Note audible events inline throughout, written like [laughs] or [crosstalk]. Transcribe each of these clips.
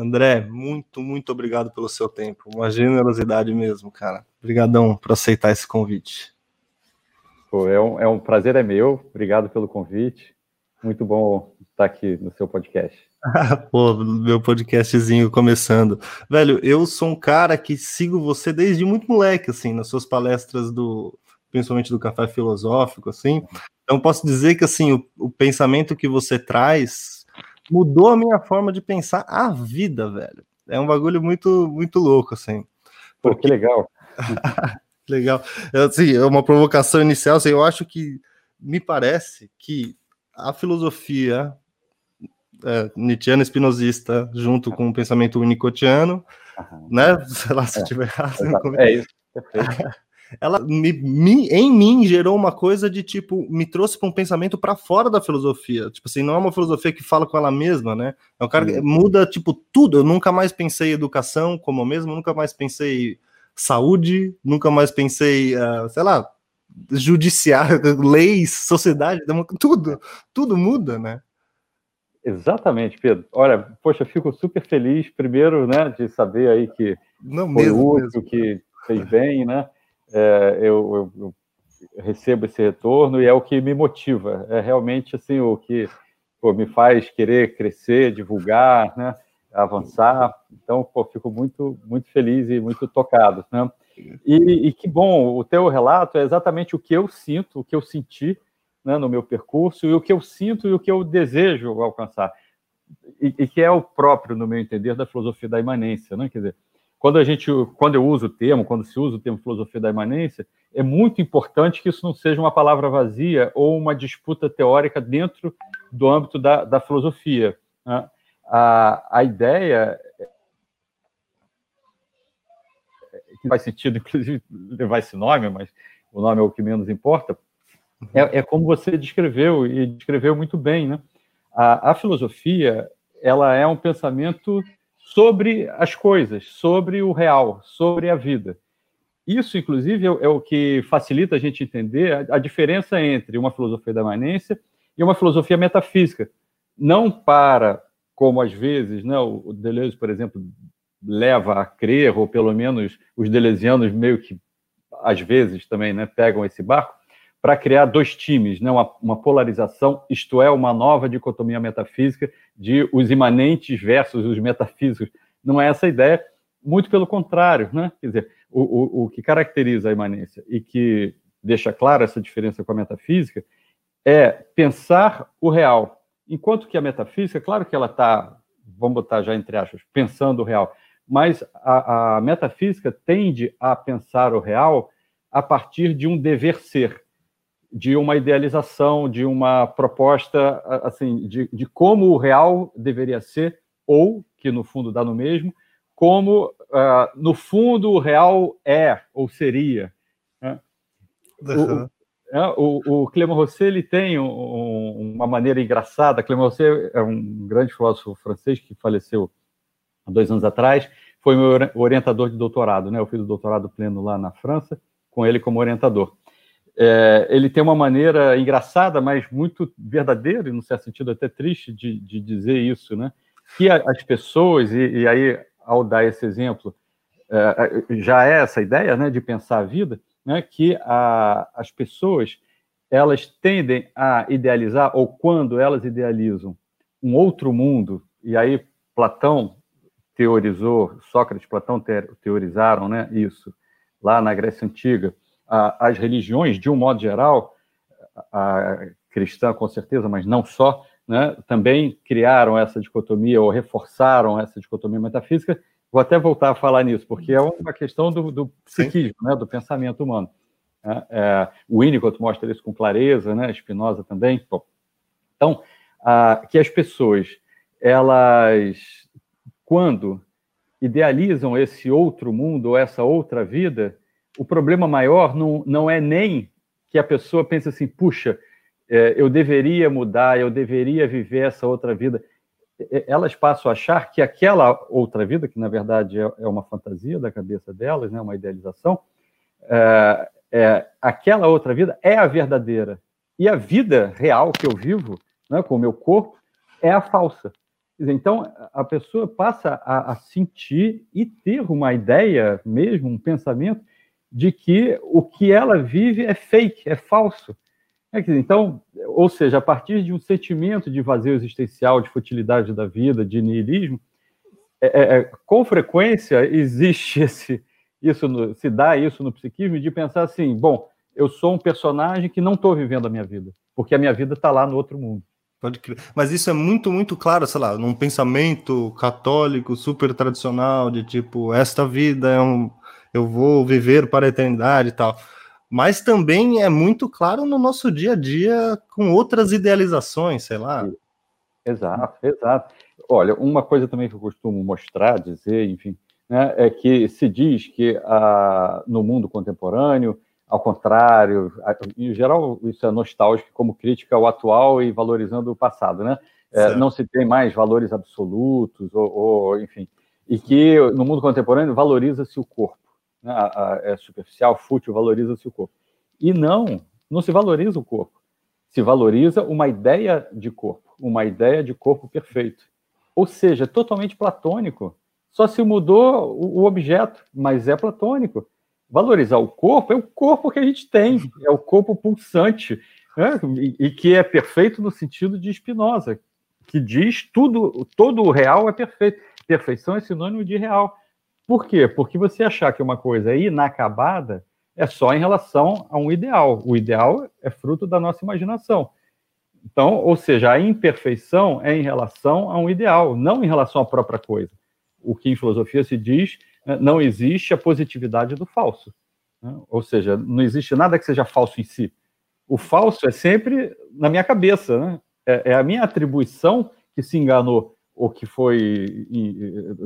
André, muito, muito obrigado pelo seu tempo. Uma generosidade mesmo, cara. Obrigadão por aceitar esse convite. Pô, é, um, é um prazer é meu. Obrigado pelo convite. Muito bom estar aqui no seu podcast. [laughs] Pô, meu podcastzinho começando. Velho, eu sou um cara que sigo você desde muito moleque, assim, nas suas palestras do, principalmente do café filosófico, assim. Então posso dizer que assim, o, o pensamento que você traz mudou a minha forma de pensar a vida, velho. É um bagulho muito, muito louco, assim. Pô, que legal. [laughs] legal. Assim, é uma provocação inicial, assim, eu acho que me parece que a filosofia é, Nietzscheana espinosista, junto com o pensamento unicotiano, uhum. né? [laughs] Sei lá se é, tiver errado. É isso. [laughs] ela me, me, em mim gerou uma coisa de tipo, me trouxe para um pensamento para fora da filosofia. Tipo assim, não é uma filosofia que fala com ela mesma, né? É um cara que muda, tipo, tudo. Eu nunca mais pensei educação como mesmo, nunca mais pensei saúde, nunca mais pensei, uh, sei lá, judiciário, [laughs] leis, sociedade, tudo, tudo muda, né? Exatamente, Pedro. Olha, poxa, fico super feliz, primeiro, né, de saber aí que Não, foi mesmo, útil, mesmo. que fez bem, né? É, eu, eu, recebo esse retorno e é o que me motiva. É realmente assim o que pô, me faz querer crescer, divulgar, né? Avançar. Então, pô, fico muito, muito feliz e muito tocado, né? E, e que bom, o teu relato é exatamente o que eu sinto, o que eu senti né, no meu percurso e o que eu sinto e o que eu desejo alcançar. E, e, que é o próprio, no meu entender, da filosofia da imanência, né? Quer dizer, quando a gente, quando eu uso o termo, quando se usa o termo filosofia da imanência, é muito importante que isso não seja uma palavra vazia ou uma disputa teórica dentro do âmbito da, da filosofia. Né? A, a ideia que faz sentido, inclusive, levar esse nome, mas o nome é o que menos importa, é, é como você descreveu, e descreveu muito bem, né? A, a filosofia, ela é um pensamento sobre as coisas, sobre o real, sobre a vida. Isso, inclusive, é, é o que facilita a gente entender a, a, diferença entre uma filosofia da imanência e uma filosofia metafísica. Não para, como às vezes, né, o Deleuze, por exemplo, leva a crer, ou pelo menos os deleuzianos meio que, às vezes, também né, pegam esse barco, para criar dois times, né? uma, uma, polarização, isto é, uma nova dicotomia metafísica de os imanentes versus os metafísicos. Não é essa a ideia, muito pelo contrário. Né? Quer dizer, o, o, o que caracteriza a imanência e que deixa clara essa diferença com a metafísica é pensar o real. Enquanto que a metafísica, claro que ela está, vamos botar já entre aspas, pensando o real, mas a, a metafísica tende a pensar o real a partir de um dever ser de uma idealização, de uma proposta assim de, de como o real deveria ser, ou, que no fundo dá no mesmo, como uh, no fundo o real é ou seria. Né? Uhum. O, o, o Clément Rosset ele tem um, uma maneira engraçada. Clément Rosset é um grande filósofo francês que faleceu há dois anos atrás. Foi meu orientador de doutorado, né? Eu fiz o doutorado pleno lá na França com ele como orientador. É, ele tem uma maneira engraçada, mas muito verdadeira, e, no certo sentido, até triste de, de dizer isso, né? Que as pessoas, e, e aí, ao dar esse exemplo, é, é, já é essa ideia né, de pensar a vida, né, que a, as pessoas elas tendem a idealizar, ou quando elas idealizam um outro mundo, e aí Platão teorizou, Sócrates e Platão teorizaram né, isso lá na Grécia Antiga, as religiões, de um modo geral, a cristã com certeza, mas não só, né, também criaram essa dicotomia ou reforçaram essa dicotomia metafísica. Vou até voltar a falar nisso, porque é uma questão do, do psiquismo, né, do pensamento humano. Né? É, o Winnicott mostra isso com clareza, né, Spinoza também. Bom, então, a, que as pessoas, elas, quando idealizam esse outro mundo essa outra vida, o problema maior não, não é nem que a pessoa pense assim, puxa, é, eu deveria mudar, eu deveria viver essa outra vida. Elas passam a achar que aquela outra vida, que na verdade é, é uma fantasia da cabeça delas, né, uma idealização, é, é, aquela outra vida é a verdadeira. E a vida real que eu vivo, né, com o meu corpo, é a falsa. Então, a pessoa passa a, a, sentir e ter uma ideia, mesmo um pensamento, de que o que ela vive é fake, é falso. É então, ou seja, a partir de um sentimento de vazio existencial, de futilidade da vida, de niilismo, é, é, é com frequência existe [laughs] esse, isso no, se dá isso no psiquismo de pensar assim, bom, eu sou um personagem que não estou vivendo a minha vida, porque a minha vida está lá no outro mundo. Pode crer. Mas isso é muito, muito claro, sei lá, num pensamento católico super tradicional, de tipo, esta vida é um. Eu vou viver para a eternidade e tal. Mas também é muito claro no nosso dia a dia com outras idealizações, sei lá. Exato, exato. Olha, uma coisa também que eu costumo mostrar, dizer, enfim, né, é que se diz que ah, no mundo contemporâneo ao contrário, em geral isso é nostálgico como crítica ao atual e valorizando o passado, né? É, não se tem mais valores absolutos, ou, ou, enfim, e que no mundo contemporâneo valoriza-se o corpo, né? é superficial, fútil, valoriza-se o corpo. E não, não se valoriza o corpo, se valoriza uma ideia de corpo, uma ideia de corpo perfeito. Ou seja, totalmente platônico. Só se mudou o objeto, mas é platônico valorizar o corpo é o corpo que a gente tem, é o corpo pulsante, né? e, e, que é perfeito no sentido de Spinoza, que diz tudo, todo o real é perfeito. Perfeição é sinônimo de real. Por quê? Porque você achar que uma coisa é inacabada é só em relação a um ideal. O ideal é fruto da nossa imaginação. Então, ou seja, a imperfeição é em relação a um ideal, não em relação à própria coisa. O que em filosofia se diz né, não existe a positividade do falso. Né? Ou seja, não existe nada que seja falso em si. O falso é sempre na minha cabeça, né? é, é, a minha atribuição que se enganou ou que foi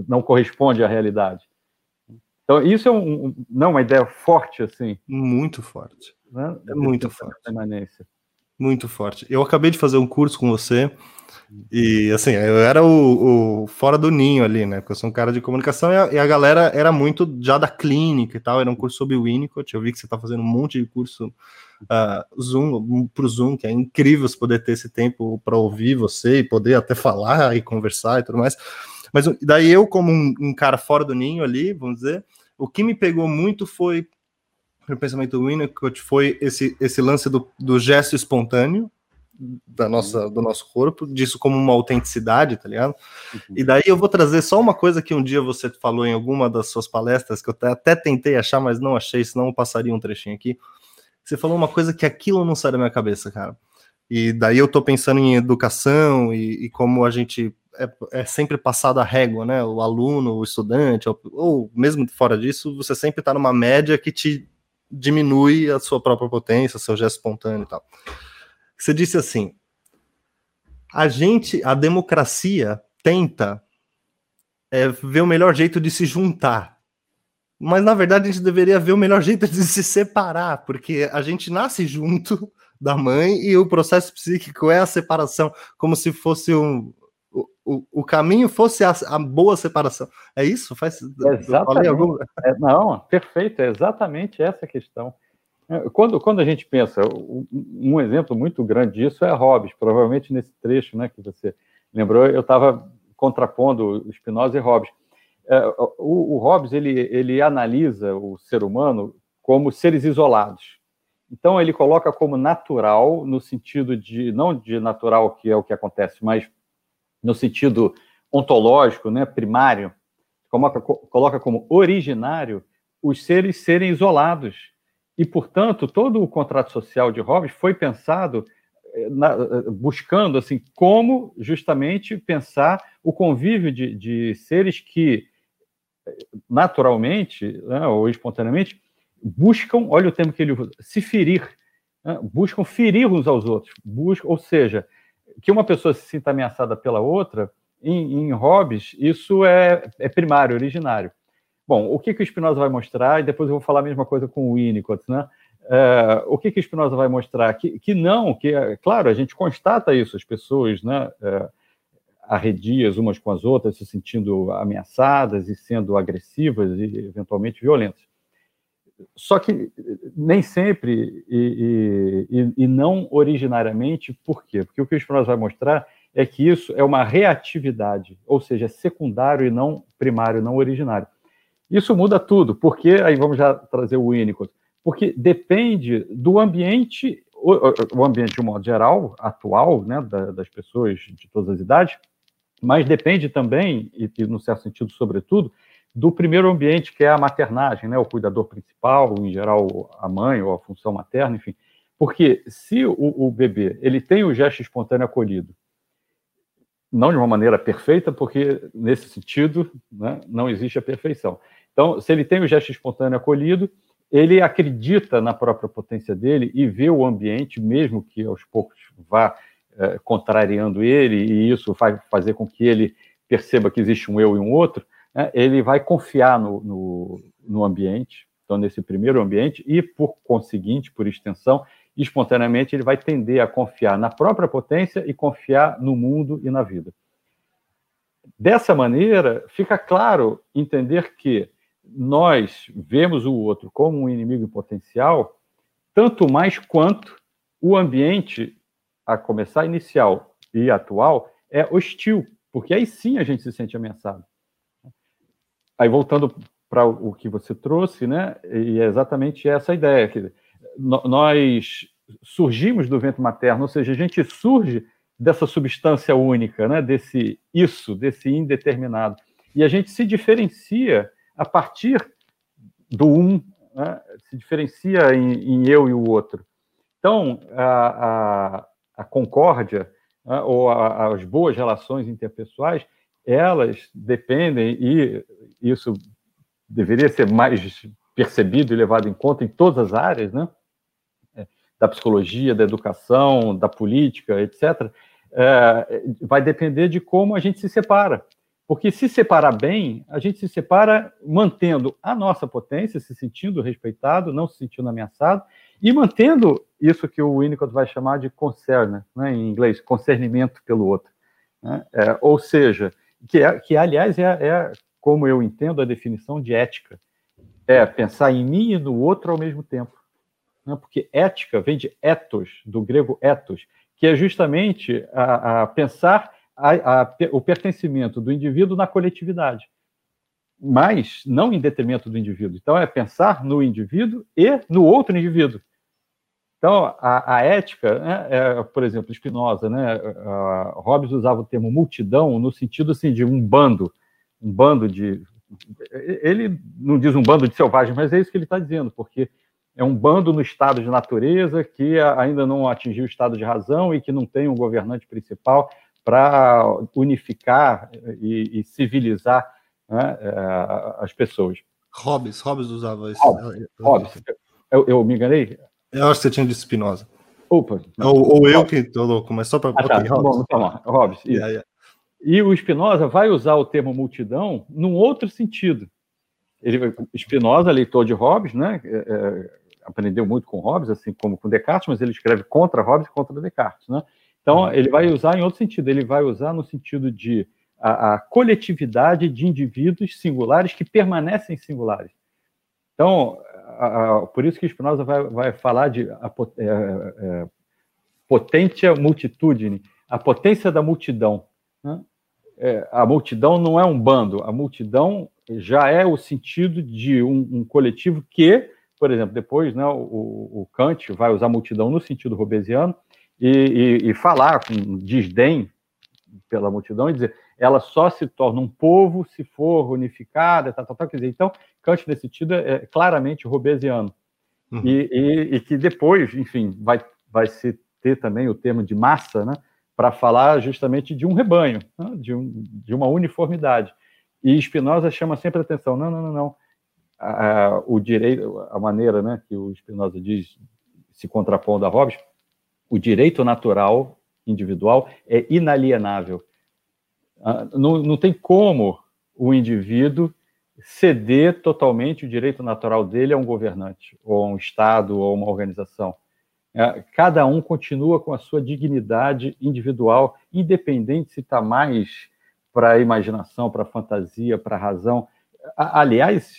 não corresponde à realidade. Então isso é um, não uma ideia forte assim. Muito forte. Né? É muito forte. Permanência. Muito forte. Eu acabei de fazer um curso com você e assim, eu era o, o, fora do ninho ali, né? Porque eu sou um cara de comunicação e a, e a, galera era muito já da clínica e tal. Era um curso sobre o Winnicott. Eu vi que você está fazendo um monte de curso uh, Zoom para o Zoom, que é incrível você poder ter esse tempo para ouvir você e poder até falar e conversar e tudo mais. Mas daí eu, como um, um cara fora do ninho ali, vamos dizer, o que me pegou muito foi o pensamento do Winnicott foi esse, esse lance do, do gesto espontâneo, da nossa, do nosso corpo, disso como uma autenticidade, tá ligado? Uhum. E daí eu vou trazer só uma coisa que um dia você falou em alguma das suas palestras, que eu até tentei achar, mas não achei, senão eu passaria um trechinho aqui. Você falou uma coisa que aquilo não sai da minha cabeça, cara. E daí eu tô pensando em educação e, e como a gente é, é, sempre passado a régua, né? O aluno, o estudante, ou, ou mesmo fora disso, você sempre tá numa média que te diminui a sua própria potência, seu gesto espontâneo e tal. Você disse assim: a gente, a democracia tenta é, ver o melhor jeito de se juntar. Mas na verdade a gente deveria ver o melhor [laughs] jeito de se separar, porque a gente nasce junto da mãe e o processo psíquico é a separação, como se fosse um, o, o caminho fosse a, a, boa separação. É isso? Faz, exatamente. Algum... É, não, perfeito, é exatamente essa a questão. É, quando, quando a gente pensa, um exemplo muito grande disso é Hobbes, provavelmente nesse trecho né, que você lembrou, eu estava contrapondo Spinoza e Hobbes. É, o, o Hobbes ele, ele analisa o ser humano como seres isolados. Então ele coloca como natural, no sentido de, não de natural, que é o que acontece, mas no sentido ontológico, né, primário, coloca, coloca como originário os seres serem isolados. E, portanto, todo o contrato social de Hobbes foi pensado eh, na, eh, buscando assim como justamente pensar o convívio de, de seres que eh, naturalmente né, ou espontaneamente buscam, olha o termo que ele usa, se ferir, né, buscam ferir uns aos outros, buscam, ou seja, que uma pessoa se sinta ameaçada pela outra, em, em Hobbes, isso é, é primário, originário. Bom, o que, que o Spinoza vai mostrar, e depois eu vou falar a mesma coisa com o Winnicott, né? É, o que, que o Spinoza vai mostrar? Que, que não, que, claro, a gente constata isso, as pessoas né, é, arredias umas com as outras, se sentindo ameaçadas e sendo agressivas e eventualmente violentas. Só que nem sempre e, e, e não originariamente, por quê? Porque o que o Spinoza vai mostrar é que isso é uma reatividade, ou seja, é secundário e não primário, não originário. Isso muda tudo, porque aí vamos já trazer o Winnicott, porque depende do ambiente, o, ambiente de um modo geral, atual, né, das pessoas de todas as idades, mas depende também, e, e no certo sentido, sobretudo, do primeiro ambiente, que é a maternagem, né, o cuidador principal, em geral a mãe ou a função materna, enfim. Porque se o, o bebê ele tem o gesto espontâneo acolhido, não de uma maneira perfeita, porque nesse sentido né, não existe a perfeição. Então, se ele tem o gesto espontâneo acolhido, ele acredita na própria potência dele e vê o ambiente, mesmo que aos poucos vá é, contrariando ele, e isso vai fazer com que ele perceba que existe um eu e um outro, né, ele vai confiar no, no, no ambiente, então nesse primeiro ambiente, e por conseguinte, por extensão, espontaneamente ele vai tender a confiar na própria potência e confiar no mundo e na vida. Dessa maneira, fica claro entender que nós vemos o outro como um inimigo potencial, tanto mais quanto o ambiente, a começar inicial e atual, é hostil, porque aí sim a gente se sente ameaçado. Aí voltando para o que você trouxe, né? E é exatamente essa ideia. Que nós surgimos do ventre materno, ou seja, a gente surge dessa substância única, né? Desse isso, desse indeterminado. E a gente se diferencia a partir do um, né? se diferencia em, em, eu e o outro. Então, a, a, a concórdia né? ou a, as boas relações interpessoais, elas dependem, e isso deveria ser mais percebido e levado em conta em todas as áreas, né? É, da psicologia, da educação, da política, etc., é, vai depender de como a gente se separa. Porque se separar bem, a gente se separa mantendo a nossa potência, se sentindo respeitado, não se sentindo ameaçado, e mantendo isso que o Winnicott vai chamar de concern, né, em inglês, concernimento pelo outro. Né? É, ou seja, que, é, que aliás é, é, como eu entendo a definição de ética, é pensar em mim e no outro ao mesmo tempo. Né? Porque ética vem de ethos, do grego ethos, que é justamente a, a pensar a, a, o pertencimento do indivíduo na coletividade, mas não em detrimento do indivíduo. Então, é pensar no indivíduo e no outro indivíduo. Então, a, a ética, né, é, por exemplo, Spinoza, né, Hobbes usava o termo multidão no sentido assim, de um bando, um bando de. Ele não diz um bando de selvagens, mas é isso que ele está dizendo, porque é um bando no estado de natureza que ainda não atingiu o estado de razão e que não tem um governante principal para unificar e, e civilizar né, é, as pessoas. Hobbes, Hobbes usava isso. Hobbes, Hobbes. Eu, eu, me enganei? Eu acho que você tinha de Spinoza. Opa. Ou, ou eu que estou louco, mas só para. Ah, tá. okay, Hobbes. Bom, então, Hobbes. Yeah, yeah. E o Spinoza vai usar o termo multidão num outro sentido. Ele, Spinoza, leitor de Hobbes, né, é, é, aprendeu muito com Hobbes, assim como com Descartes, mas ele escreve contra Hobbes e contra Descartes, né? Então, ele vai usar em outro sentido, ele vai usar no sentido de a, a coletividade de indivíduos singulares que permanecem singulares. Então, a, a, por isso que Spinoza vai, vai falar de a, é, é, potência multitudine, a potência da multidão. Né? É, a multidão não é um bando, a multidão já é o sentido de um, um coletivo que, por exemplo, depois né, o, o Kant vai usar multidão no sentido robesiano, e, e, e falar com desdém pela multidão e dizer ela só se torna um povo se for unificada, tal, tal, tal. Quer dizer, então, Kant, nesse sentido, é claramente robesiano. Uhum. E, e, e, que depois, enfim, vai, vai se ter também o termo de massa, né, para falar justamente de um rebanho, né, de, um, de uma uniformidade. E Spinoza chama sempre atenção, não, não, não, não. A, o direito, a maneira né, que o Spinoza diz, se contrapondo a Hobbes, o direito natural individual é inalienável. Ah, não, não tem como o indivíduo ceder totalmente o direito natural dele a um governante, ou a um Estado, ou a uma organização. É, cada um continua com a sua dignidade individual, independente se está mais para a imaginação, para a fantasia, para a razão. Aliás,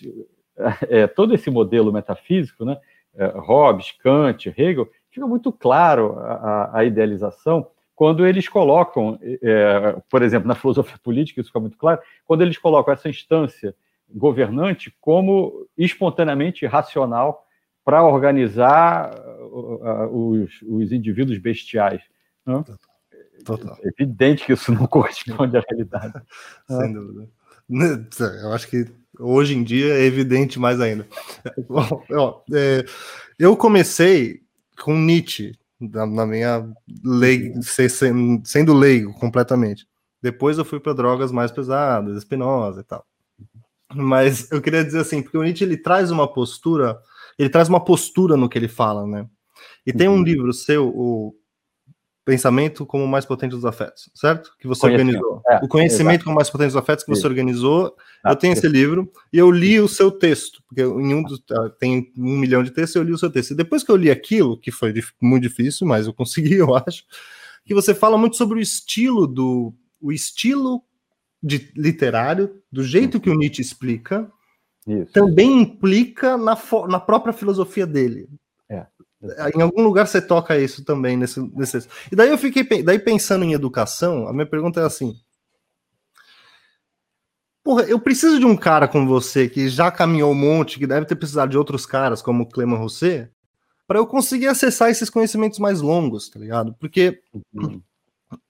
é, todo esse modelo metafísico, né, é, Hobbes, Kant, Hegel, fica muito claro a, a idealização, quando eles colocam, é, por exemplo, na filosofia política, isso fica muito claro, quando eles colocam essa instância governante como espontaneamente racional para organizar os, os, indivíduos bestiais. Né? Total. É evidente que isso não corresponde à realidade. [laughs] Sem dúvida. Eu acho que hoje em dia é evidente mais ainda. [laughs] É, eu comecei com Nietzsche, na minha lei, sendo leigo completamente. Depois eu fui para drogas mais pesadas, Spinoza e tal. Mas eu queria dizer assim, porque o Nietzsche ele traz uma postura, ele traz uma postura no que ele fala, né? E tem um uhum. livro seu, o Pensamento como o mais potente dos afetos, certo? Que você organizou. É, o conhecimento exato. como o mais potente dos afetos que você organizou. Ah, eu tenho esse livro e eu li o seu texto, porque em um dos, ah, tem um milhão de textos, eu li o seu texto. E depois que eu li aquilo, que foi muito difícil, mas eu consegui, [laughs] eu acho, que você fala muito sobre o estilo do o estilo de literário, do jeito que o Nietzsche explica, Isso. também implica na, na própria filosofia dele. É. Em algum lugar você toca isso também nesse, nesse. E daí eu fiquei daí pensando em educação, a minha pergunta é assim: Porra, eu preciso de um cara como você que já caminhou um monte, que deve ter precisado de outros caras como Clement Rosset, para eu conseguir acessar esses conhecimentos mais longos, tá ligado? Porque uhum.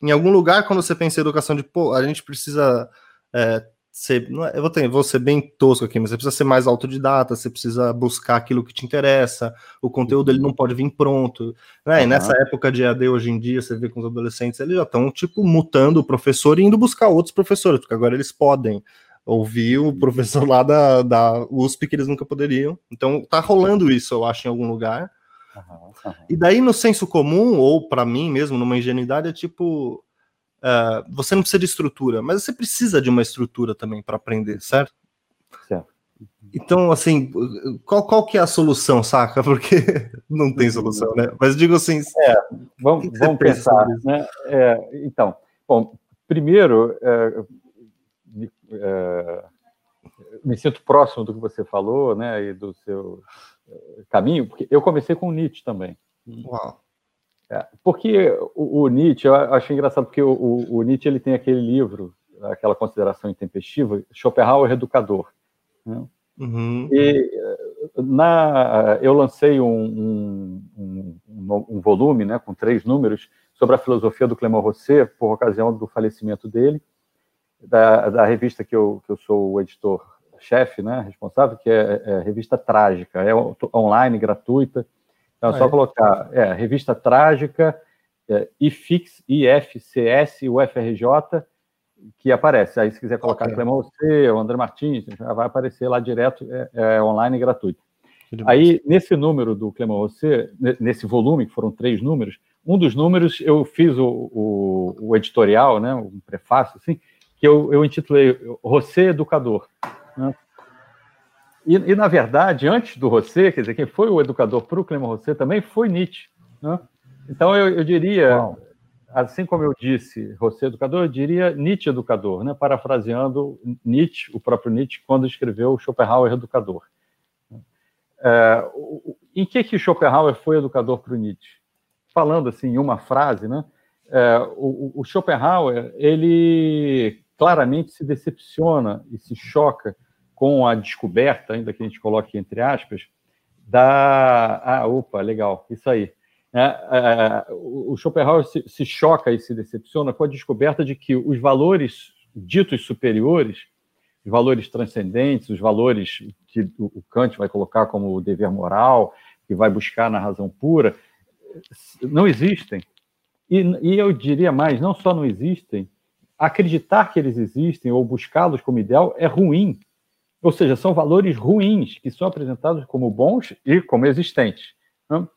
em algum lugar, quando você pensa em educação de, pô, a gente precisa é, ser, é, eu vou, ter, vou ser bem tosco aqui, mas você precisa ser mais autodidata, você precisa buscar aquilo que te interessa, o conteúdo ele não pode vir pronto, né? Uhum. E nessa época de AD hoje em dia, você vê com os adolescentes, eles já estão tipo mutando o professor e indo buscar outros professores, porque agora eles podem ouvir o professor lá da, da USP que eles nunca poderiam. Então tá rolando isso, eu acho, em algum lugar. Uhum, uhum. E daí no senso comum, ou para mim mesmo, numa ingenuidade, é tipo Uh, você não precisa de estrutura, mas você precisa de uma estrutura também para aprender, certo? Certo. Então, assim, qual, qual que é a solução, saca? [laughs] Porque não tem solução, né? Mas digo assim. É, vamos, vamos pensar, né? É, então, bom, primeiro, é, é, me sinto próximo do que você falou, né? E do seu é, caminho, porque eu comecei com Nietzsche também. Uau. É, porque o, o, Nietzsche, eu acho engraçado, porque o, o, o, Nietzsche ele tem aquele livro, aquela consideração intempestiva, Schopenhauer Educador. Né? Uhum. E na, eu lancei um, um, um, um, volume né, com três números sobre a filosofia do Clément Rosset, por ocasião do falecimento dele, da, da revista que eu, que eu sou o editor-chefe, né, responsável, que é, é a revista Trágica, é online, gratuita, então, é só colocar é, revista trágica, é, IFIX, IFCS, UFRJ, que aparece. Aí, se quiser colocar okay. Clemão C, o André Martins, já vai aparecer lá direto, é, é online gratuito. Aí, nesse número do Clemão Rosset, nesse volume, que foram três números, um dos números eu fiz o, o, o editorial, né, um prefácio, assim, que eu, eu intitulei Rosset Educador. Né? E, e, na verdade, antes do Rosset, quer dizer, quem foi o educador para o Clément Rosset também foi Nietzsche. Né? Então, eu, eu diria, Uau. assim como eu disse Rosset educador, eu diria Nietzsche educador, né? parafraseando Nietzsche, o próprio Nietzsche, quando escreveu Schopenhauer educador. É, em que, que Schopenhauer foi educador para o Nietzsche? Falando assim, em uma frase, né? É, o, o Schopenhauer, ele claramente se decepciona e se choca com a descoberta, ainda que a gente coloque entre aspas, da. Ah, opa, legal, isso aí. É, é, o Schopenhauer se, se, choca e se decepciona com a descoberta de que os valores ditos superiores, os valores transcendentes, os valores que o Kant vai colocar como o dever moral, que vai buscar na razão pura, não existem. E, e eu diria mais, não só não existem, acreditar que eles existem ou buscá-los como ideal é ruim, ou seja, são valores ruins que são apresentados como bons e como existentes. Né?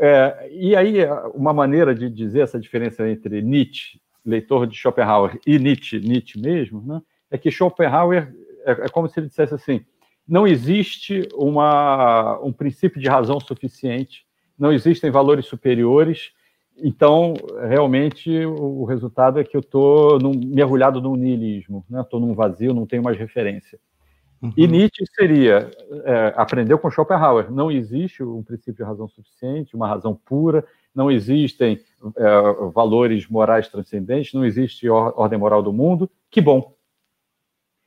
É, e aí, uma maneira de dizer essa diferença entre Nietzsche, leitor de Schopenhauer, e Nietzsche, Nietzsche mesmo, né, é que Schopenhauer é, é, como se ele dissesse assim: não existe uma, um princípio de razão suficiente, não existem valores superiores, então, realmente, o, resultado é que eu estou mergulhado num niilismo, estou né? num vazio, não tenho mais referência. Uhum. E Nietzsche seria, é, aprendeu com Schopenhauer, não existe um princípio de razão suficiente, uma razão pura, não existem é, valores morais transcendentes, não existe ordem moral do mundo. Que bom.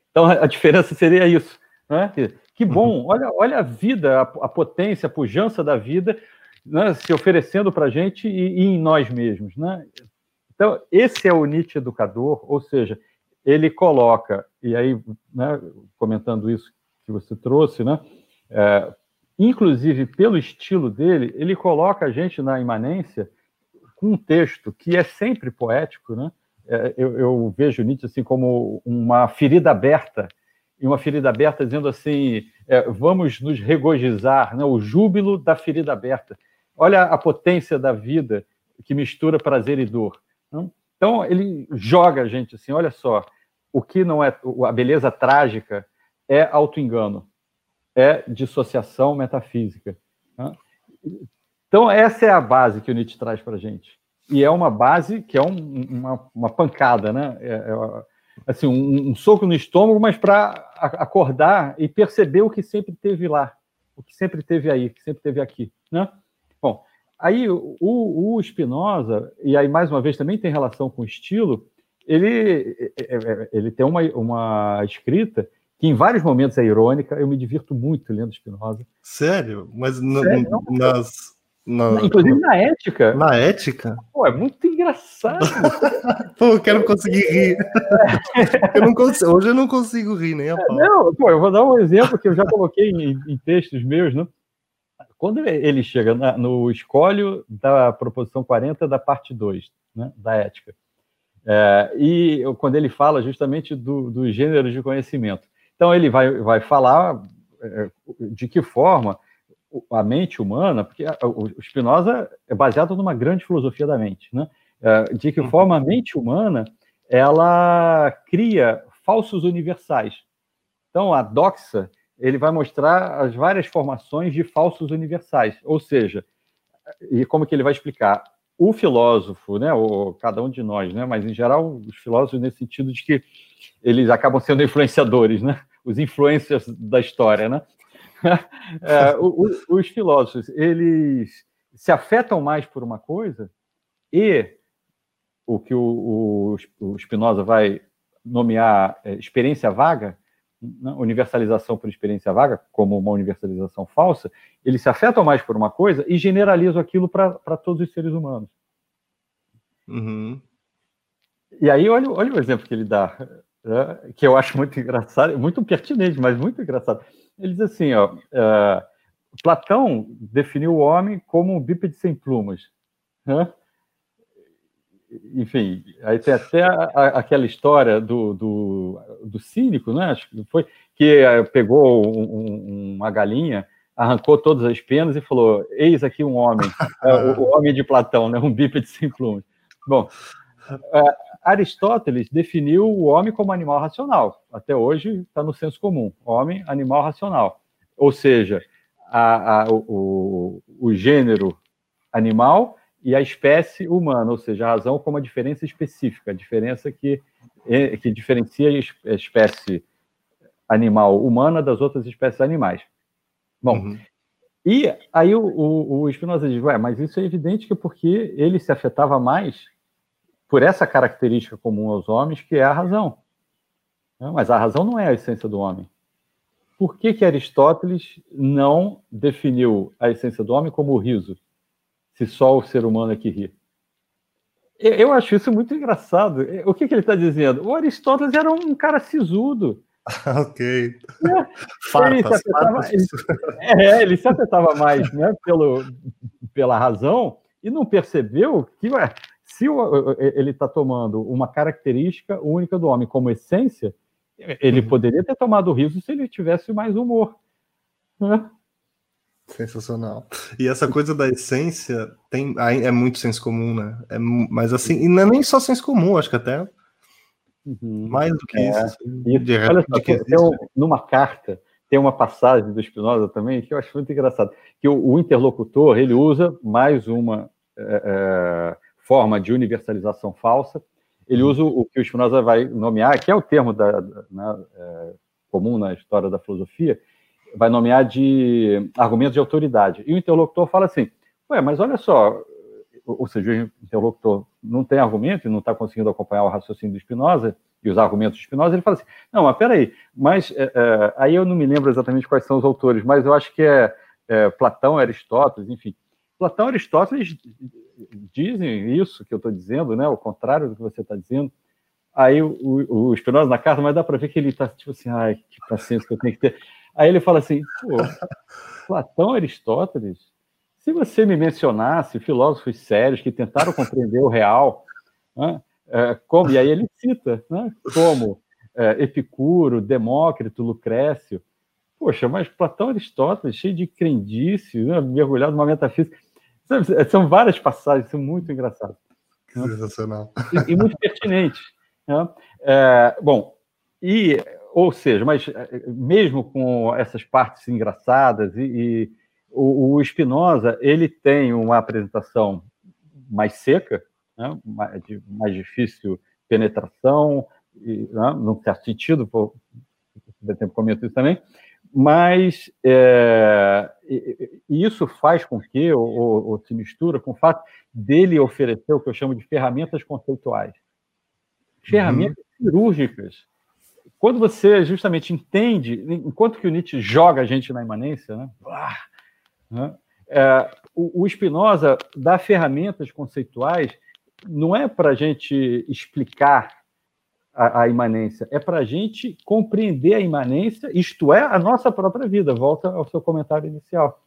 Então a diferença seria isso. Né? Que bom, uhum. olha, olha a vida, a, a potência, a pujança da vida né, se oferecendo para a gente e, e, em nós mesmos. Né? Então, esse é o Nietzsche educador, ou seja, ele coloca, e aí, né, comentando isso que você trouxe, né, é, inclusive pelo estilo dele, ele coloca a gente na imanência com um texto que é sempre poético, né? É, eu, eu, vejo Nietzsche assim como uma ferida aberta, e uma ferida aberta dizendo assim, é, vamos nos regozijar, né? o júbilo da ferida aberta. Olha a potência da vida que mistura prazer e dor. Né? Então ele joga a gente assim, olha só, o que não é a beleza trágica é autoengano é dissociação metafísica. Né? Então, essa é a base que o Nietzsche traz para a gente. E é uma base que é um, uma, uma, pancada, né? É, é, assim, um, um, soco no estômago, mas para acordar e perceber o que sempre teve lá, o que sempre teve aí, o que sempre teve aqui. Né? Bom, aí o, o Spinoza, e aí mais uma vez também tem relação com o estilo, ele, é, é, ele tem uma, uma escrita que em vários momentos é irônica. Eu me divirto muito lendo Spinoza. Sério? Mas no, Sério? nas. Na, Inclusive na ética. Na ética? Pô, é muito engraçado. [laughs] pô, eu quero conseguir rir. [laughs] eu não consigo, hoje eu não consigo rir, nem a pau. Não, pô, eu vou dar um exemplo que eu já coloquei em, em textos meus, né? Quando ele chega na, no escolho da proposição 40 da parte 2, né, da ética, é, e quando ele fala justamente do, do gênero de conhecimento, então, ele vai, vai falar é, de que forma a mente humana, porque o Spinoza é baseado numa grande filosofia da mente, né? É, de que uhum. forma a mente humana ela cria falsos universais. Então, a doxa ele vai mostrar as várias formações de falsos universais, ou seja, e como que ele vai explicar? O filósofo, né, ou cada um de nós, né, mas em geral os filósofos nesse sentido de que eles acabam sendo influenciadores, né? Os influencers da história, né? [laughs] É, os, os filósofos, eles se afetam mais por uma coisa e o que o, o, o Spinoza vai nomear é, experiência vaga? Universalização por experiência vaga, como uma universalização falsa, eles se afetam mais por uma coisa e generalizam aquilo para todos os seres humanos. Uhum. E aí, olha, olha o exemplo que ele dá né, que eu acho muito engraçado, muito pertinente, mas muito engraçado. Ele diz assim, ó, uh, Platão definiu o homem como um bípede sem plumas. Né? Enfim, aí tem até a, a, aquela história do, do, do, cínico, né? Acho que foi que uh, pegou um, uma galinha, arrancou todas as penas e falou: Eis aqui um homem, uh, [laughs] o, o, homem de Platão, né? Um bípede [laughs] sem plumas. Bom, Aristóteles definiu o homem como animal racional. Até hoje está no senso comum: homem, animal racional. Ou seja, a, a, o, o, gênero animal e a espécie humana, ou seja, a razão como a diferença específica, a diferença que, é, que diferencia a espécie animal humana das outras espécies animais. Bom, uhum. e aí o, o, o Spinoza diz, Ué, mas isso é evidente que porque ele se afetava mais por essa característica comum aos homens, que é a razão. Mas a razão não é a essência do homem. Por que, que Aristóteles não definiu a essência do homem como o riso, se só o ser humano é que ri? Eu acho isso muito engraçado. O que, que ele está dizendo? O Aristóteles era um cara sisudo. [laughs] ok. É, farpas, ele, se afetava, ele, [laughs] é, ele se afetava mais né, pelo, pela razão e não percebeu que ué, se ele está tomando uma característica única do homem como essência, ele uhum. poderia ter tomado o riso se ele tivesse mais humor. Né? Sensacional. E essa coisa da essência tem é muito senso comum, né? É, mas assim, e não é nem só senso comum, acho que até uhum. mais do que é. isso. Assim, de, Olha só, que tem um, numa carta tem uma passagem do Spinoza também que eu acho muito engraçado, que o, o interlocutor ele usa mais uma é, é forma de universalização falsa. Ele uhum. usa o que o Spinoza vai nomear, que é o termo da, da né, é, comum na história da filosofia, vai nomear de argumentos de autoridade. E o interlocutor fala assim: Ué, mas olha só, ou seja, o interlocutor não tem argumento e não está conseguindo acompanhar o raciocínio do Spinoza e os argumentos de Spinoza, ele fala assim, não, mas peraí, mas é, é, aí eu não me lembro exatamente quais são os autores, mas eu acho que é, é Platão, Aristóteles, enfim. Platão e Aristóteles dizem isso que eu estou dizendo, né, o contrário do que você está dizendo. Aí o, o Spinoza na carta, mas dá para ver que ele está tipo assim, ai, que paciência que eu tenho que ter. Aí ele fala assim, pô, [laughs] Platão Aristóteles, se você me mencionasse filósofos sérios que tentaram compreender o real, né, é, como, e aí ele cita, né, como é, Epicuro, Demócrito, Lucrécio, poxa, mas Platão Aristóteles, cheio de crendice, né, mergulhado numa metafísica, são várias passagens, são muito engraçadas. Né? Sensacional. E, e, muito pertinentes. Né? É, bom, e, ou seja, mas é, mesmo com essas partes engraçadas, e, e o, o Spinoza, ele tem uma apresentação mais seca, né? mais, de mais difícil penetração, e, né? num certo sentido, por, por tempo comento isso também, mas é, isso faz com que, ou, ou, se mistura com o fato dele oferecer o que eu chamo de ferramentas conceituais. Ferramentas uhum. cirúrgicas. Quando você justamente entende, enquanto que o Nietzsche joga a gente na imanência, né? né? É, o, o Spinoza dá ferramentas conceituais, não é para a gente explicar a, a imanência, é para a gente compreender a imanência, isto é, a nossa própria vida. Volta ao seu comentário inicial.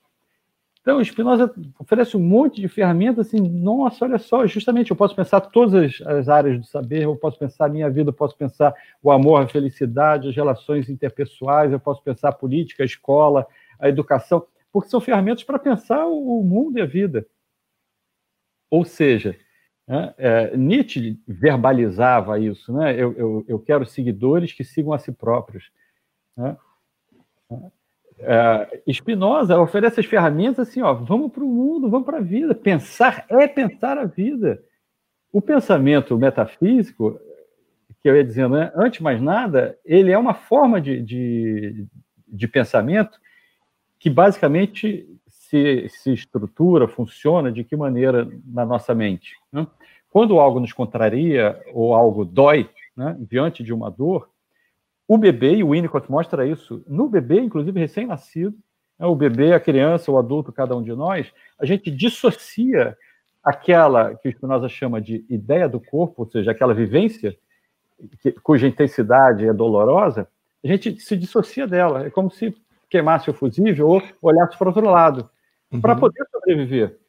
Então, Spinoza oferece um monte de ferramentas assim, nossa, olha só, justamente eu posso pensar todas as, as, áreas do saber, eu posso pensar a minha vida, eu posso pensar o amor, a felicidade, as relações interpessoais, eu posso pensar a política, a escola, a educação, porque são ferramentas para pensar o, o mundo e a vida. Ou seja, né? É, Nietzsche verbalizava isso, né? Eu, eu, eu, quero seguidores que sigam a si próprios. Né? É, Spinoza oferece as ferramentas assim, ó, vamos para o mundo, vamos para a vida. Pensar é pensar a vida. O pensamento metafísico, que eu ia dizendo, né? antes de mais nada, ele é uma forma de, de, de pensamento que basicamente se, se estrutura, funciona, de que maneira na nossa mente. Né? Quando algo nos contraria ou algo dói né, diante de uma dor, o bebê, e o Winnicott mostra isso, no bebê, inclusive recém-nascido, né, o bebê, a criança, o adulto, cada um de nós, a gente dissocia aquela que o Spinoza chama de ideia do corpo, ou seja, aquela vivência que, cuja intensidade é dolorosa, a gente se dissocia dela. É como se queimasse o fusível ou olhasse para outro lado uhum. para poder sobreviver.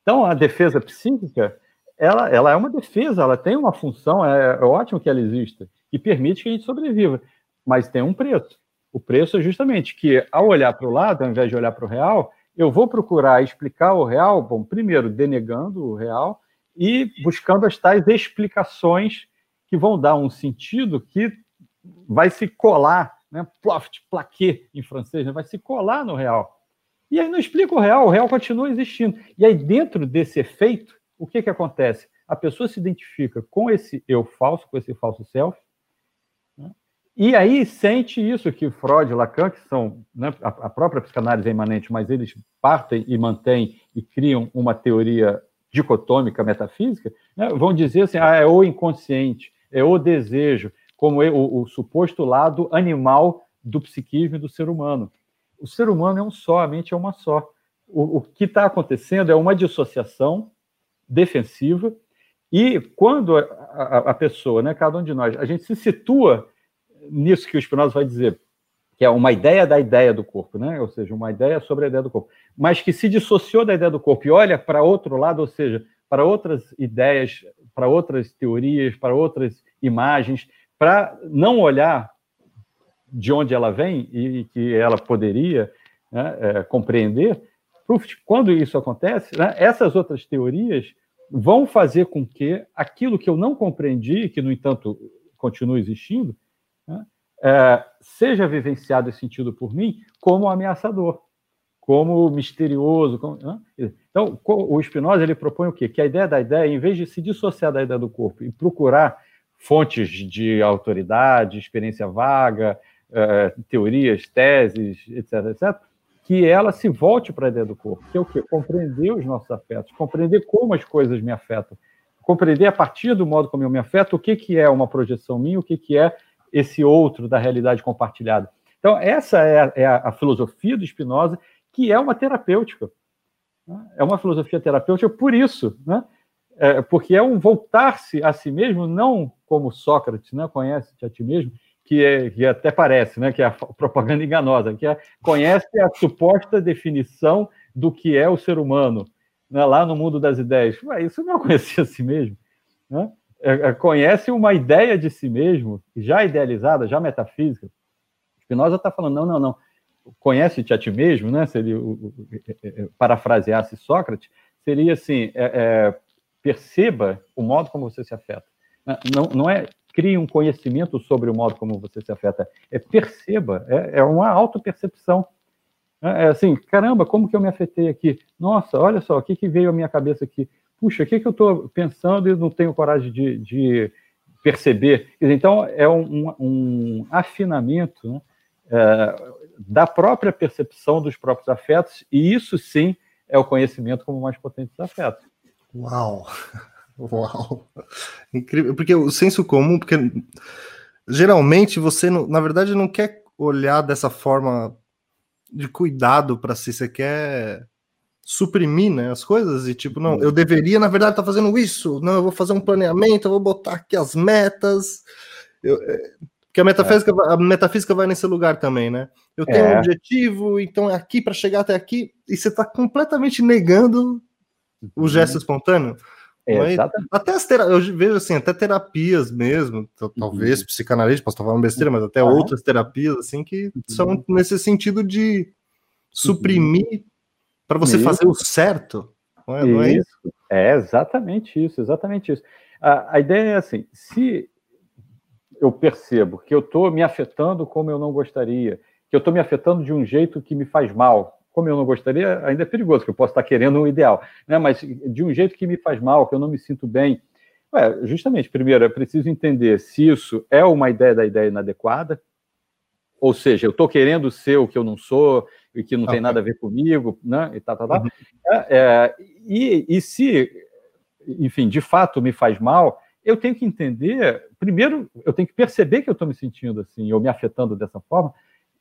Então, a defesa psíquica, ela, ela é uma defesa, ela tem uma função, é, é ótimo que ela exista, e permite que a gente sobreviva, mas tem um preço. O preço é justamente que, ao olhar para o lado, ao invés de olhar para o real, eu vou procurar explicar o real, bom, primeiro, denegando o real e buscando as tais explicações que vão dar um sentido que vai se colar, né, ploft, plaquet em francês, né, vai se colar no real. E aí não explica o real, o real continua existindo. E aí, dentro desse efeito, o que, que acontece? A pessoa se identifica com esse eu falso, com esse falso self? E aí sente isso que Freud e Lacan, que são né, a, própria psicanálise é imanente, mas eles partem e mantêm e criam uma teoria dicotômica metafísica, né, vão dizer assim, ah, é o inconsciente, é o desejo, como é o, o suposto lado animal do psiquismo do ser humano o ser humano é um só, a mente é uma só. O, o que está acontecendo é uma dissociação defensiva, e quando a, a, a, pessoa, né, cada um de nós, a gente se situa nisso que o Spinoza vai dizer, que é uma ideia da ideia do corpo, né? ou seja, uma ideia sobre a ideia do corpo, mas que se dissociou da ideia do corpo e olha para outro lado, ou seja, para outras ideias, para outras teorias, para outras imagens, para não olhar de onde ela vem e que ela poderia né, é, compreender, quando isso acontece, né, essas outras teorias vão fazer com que aquilo que eu não compreendi, que no entanto continua existindo, né, é, seja vivenciado e sentido por mim como ameaçador, como misterioso. Como, né? Então, o Spinoza ele propõe o quê? Que a ideia da ideia, em vez de se dissociar da ideia do corpo e procurar fontes de autoridade, experiência vaga, uh, teorias, teses, etc., etc., que ela se volte para a ideia do corpo, que é o quê? Compreender os nossos afetos, compreender como as coisas me afetam, compreender a partir do modo como eu me afeto o que, que é uma projeção minha, o que, que é esse outro da realidade compartilhada. Então, essa é a, é a filosofia do Spinoza, que é uma terapêutica. Né? É uma filosofia terapêutica por isso, né? É, porque é um voltar-se a si mesmo, não como Sócrates, né? conhece-te a ti mesmo, que, é, que até parece, né? que é a propaganda enganosa, que é, conhece a suposta definição do que é o ser humano, né? lá no mundo das ideias. Ué, isso não [laughs] conhecer a si mesmo. Né? É, é, conhece uma ideia de si mesmo, já idealizada, já metafísica. Spinoza está falando, não, não, não conhece-te a ti mesmo, né? Seria parafraseasse Sócrates, seria assim: é, é, perceba o modo como você se afeta. Não, não é crie um conhecimento sobre o modo como você se afeta, é perceba, é, é uma autopercepção. É, é assim, caramba, como que eu me afetei aqui? Nossa, olha só, o que, que veio à minha cabeça aqui? Puxa, o que, que eu estou pensando e não tenho coragem de, de perceber? Então, é um, um afinamento, né? É, da própria percepção dos próprios afetos, e isso sim é o conhecimento como mais potente dos afetos. Uau! [laughs] Uau! Incrível, porque o senso comum, porque geralmente você, não, na verdade, não quer olhar dessa forma de cuidado para si, você quer suprimir né, as coisas e tipo, não, eu deveria, na verdade, estar tá fazendo isso, não, eu vou fazer um planeamento, eu vou botar aqui as metas. Eu, é, porque a metafísica, é. a metafísica vai nesse lugar também, né? Eu tenho é. um objetivo, então é aqui para chegar até aqui, e você está completamente negando o uhum. gesto espontâneo. É, até as eu vejo assim, até terapias mesmo, talvez uhum. psicanalista, posso estar falando besteira, mas até uhum. outras terapias assim que uhum. são nesse sentido de suprimir uhum. Para você isso. fazer o certo. Não é, não é, isso? É exatamente isso, exatamente isso. A, a ideia é assim: se eu percebo que eu estou me afetando como eu não gostaria, que eu estou me afetando de um jeito que me faz mal, como eu não gostaria, ainda é perigoso, que eu posso estar querendo um ideal, né? mas de um jeito que me faz mal, que eu não me sinto bem. Ué, justamente, primeiro, é preciso entender se isso é uma ideia da ideia inadequada, ou seja, eu estou querendo ser o que eu não sou e que não tem nada a ver comigo, né? E, tá, tá, tá. Uhum. É, é, e, e se, enfim, de fato me faz mal, eu tenho que entender, primeiro, eu tenho que perceber que eu estou me sentindo assim, ou me afetando dessa forma,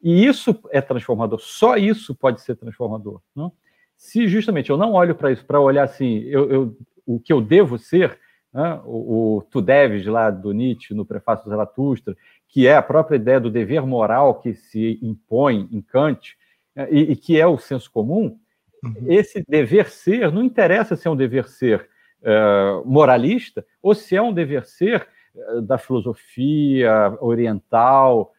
e isso é transformador, só isso pode ser transformador. Não? Se justamente eu não olho para isso, para olhar assim, eu, eu, o que eu devo ser, né? o, o Tu Deves lá do Nietzsche, no prefácio do Zaratustra, que é a própria ideia do dever moral que se impõe em Kant, né? e, e que é o senso comum, uhum. esse dever ser, não interessa se é um dever ser eh, moralista ou se é um dever ser uh, da filosofia oriental,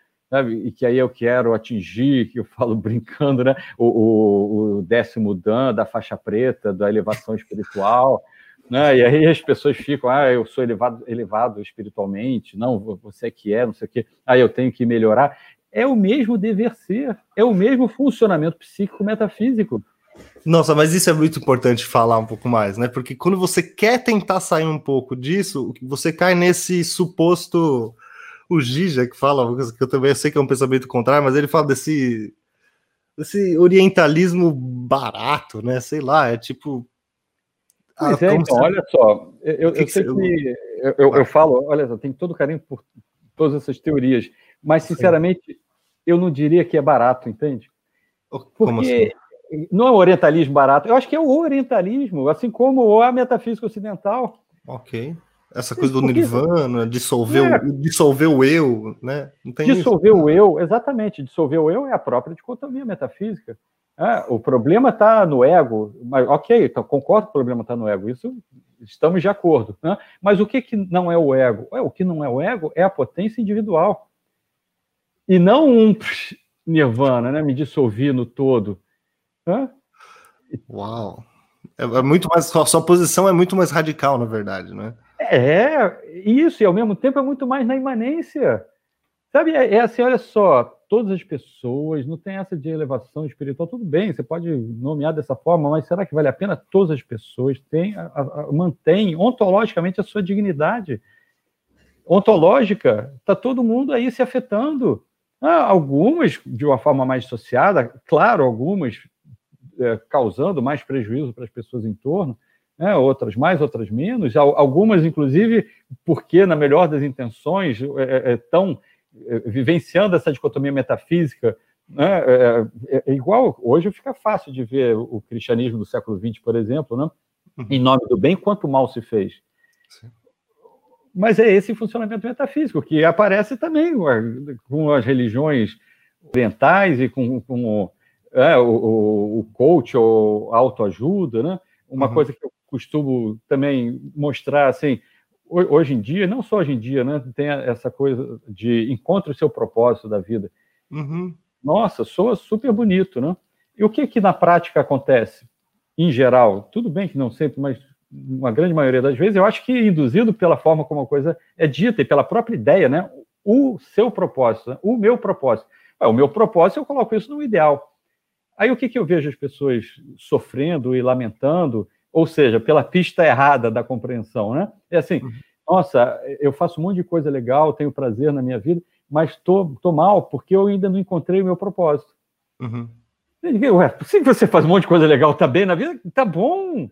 e que aí eu quero atingir, que eu falo [laughs] brincando, né? o, o, o décimo dan da faixa preta, da elevação espiritual. Né? E aí as pessoas ficam, ah, eu sou elevado, elevado espiritualmente, não, você que é, não sei o quê, ah, eu tenho que melhorar. É o mesmo dever ser, é o mesmo funcionamento psíquico metafísico. Nossa, mas isso é muito importante falar um pouco mais, né? Porque quando você quer tentar sair um pouco disso, você cai nesse suposto. O Gija que fala, que eu também sei que é um pensamento contrário, mas ele fala desse, desse orientalismo barato, né? Sei lá, é tipo. Ah, é, então, olha só, eu, que eu sei que, que eu, eu, eu, falo, olha só, tem todo carinho por todas essas teorias, mas sinceramente Sim. eu não diria que é barato, entende? Porque assim? não é o orientalismo barato, eu acho que é o orientalismo, assim como a metafísica ocidental. Ok. Essa coisa do Porque, nirvana, dissolver, é, o, dissolver o eu, né? dissolver isso? o eu, exatamente. Dissolver o eu é a própria dicotomia metafísica. É, o problema está no ego, mas ok, então concordo que o problema está no ego, isso estamos de acordo. Né? Mas o que, que não é o ego? É, o que não é o ego é a potência individual. E não um [laughs] nirvana, né? Me dissolver no todo. Hã? Uau! É, é muito mais. Sua, sua posição é muito mais radical, na verdade, né? É, isso, e ao mesmo tempo é muito mais na imanência. Sabe, é, é, assim, olha só, todas as pessoas, não tem essa de elevação espiritual, tudo bem, você pode nomear dessa forma, mas será que vale a pena? Todas as pessoas têm, a, a, mantêm ontologicamente a sua dignidade. Ontológica, está todo mundo aí se afetando. Ah, algumas de uma forma mais associada, claro, algumas é, causando mais prejuízo para as pessoas em torno, né, outras mais, outras menos, algumas, inclusive, porque, na melhor das intenções, estão é, é, vivenciando essa dicotomia metafísica. Né, é, é, igual, hoje fica fácil de ver o cristianismo do século XX, por exemplo, né, uhum. em nome do bem, quanto mal se fez. Sim. Mas é esse funcionamento metafísico que aparece também com as religiões orientais e com, com é, o, o coach ou autoajuda, né? Uma uhum. coisa que eu costumo também mostrar, assim, hoje em dia, não só hoje em dia, né? Tem essa coisa de encontre o seu propósito da vida. Uhum. Nossa, soa super bonito, né? E o que que na prática acontece? Em geral, tudo bem que não sempre, mas uma grande maioria das vezes, eu acho que induzido pela forma como a coisa é dita e pela própria ideia, né? O seu propósito, né? o meu propósito. o meu propósito, eu coloco isso no ideal. Aí o que, que eu vejo as pessoas sofrendo e lamentando, ou seja, pela pista errada da compreensão, né? É assim, uhum. nossa, eu faço um monte de coisa legal, tenho prazer na minha vida, mas tô, tô mal porque eu ainda não encontrei o meu propósito. Uhum. Ué, se você faz um monte de coisa legal, tá bem na vida, tá bom.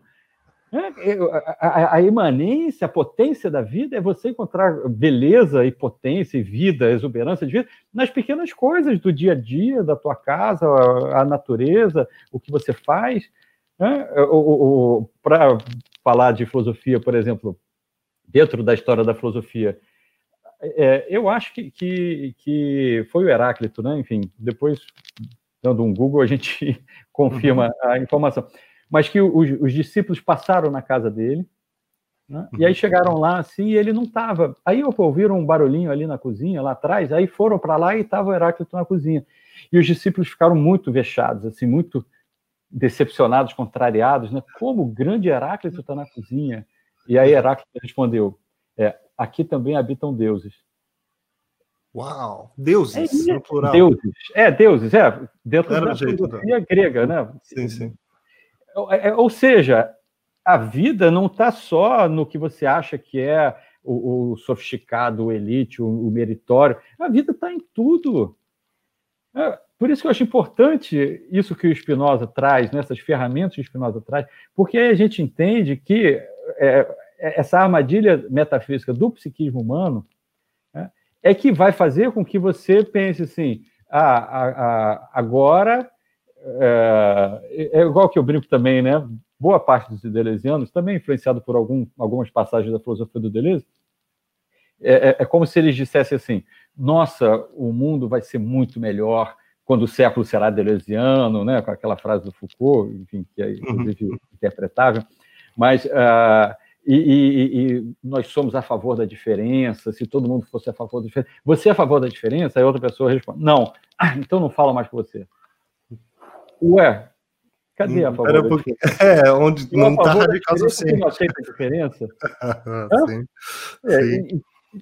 É, a, a, imanência, a potência da vida é você encontrar beleza e potência e vida, exuberância de vida nas pequenas coisas do dia a dia, da tua casa, a, a natureza, o que você faz. Né? Para falar de filosofia, por exemplo, dentro da história da filosofia, é, eu acho que, que, que, foi o Heráclito, né? enfim, depois, dando um Google, a gente [laughs] confirma uhum. a informação mas que os, os discípulos passaram na casa dele, né? e aí chegaram lá assim, e ele não estava. Aí ouviram um barulhinho ali na cozinha, lá atrás, aí foram para lá e estava o Heráclito na cozinha. E os discípulos ficaram muito vexados, assim, muito decepcionados, contrariados, né? Como o grande Heráclito está na cozinha? E aí Heráclito respondeu: é, aqui também habitam deuses. Uau! Deuses, é, no plural. Deuses, é, deuses, é, dentro Era da filosofia grega, né? Sim, sim. É, é, ou seja, a vida não está só no que você acha que é o, o sofisticado, o elite, o, o, meritório. A vida está em tudo. É, por isso que eu acho importante isso que o Spinoza traz, né, essas ferramentas que o Spinoza traz, porque aí a gente entende que é, é essa armadilha metafísica do psiquismo humano né, é que vai fazer com que você pense assim: ah, agora é, é, igual que eu brinco também, né? Boa parte dos deleuzianos, também influenciado por algum, algumas passagens da filosofia do Deleuze, é, é, é, como se eles dissessem assim: nossa, o mundo vai ser muito melhor quando o século será deleuziano, né? Com aquela frase do Foucault, enfim, que é uhum. inclusive uhum. interpretável, mas. Uh, e, e, e, nós somos a favor da diferença, se todo mundo fosse a favor da diferença. Você é a favor da diferença? Aí outra pessoa responde: não, ah, então não fala mais com você. Ué, cadê a hum, favor? Porque... [laughs] É, onde não está radical suficiente. Não aceita a diferença? [laughs] sim, é, sim.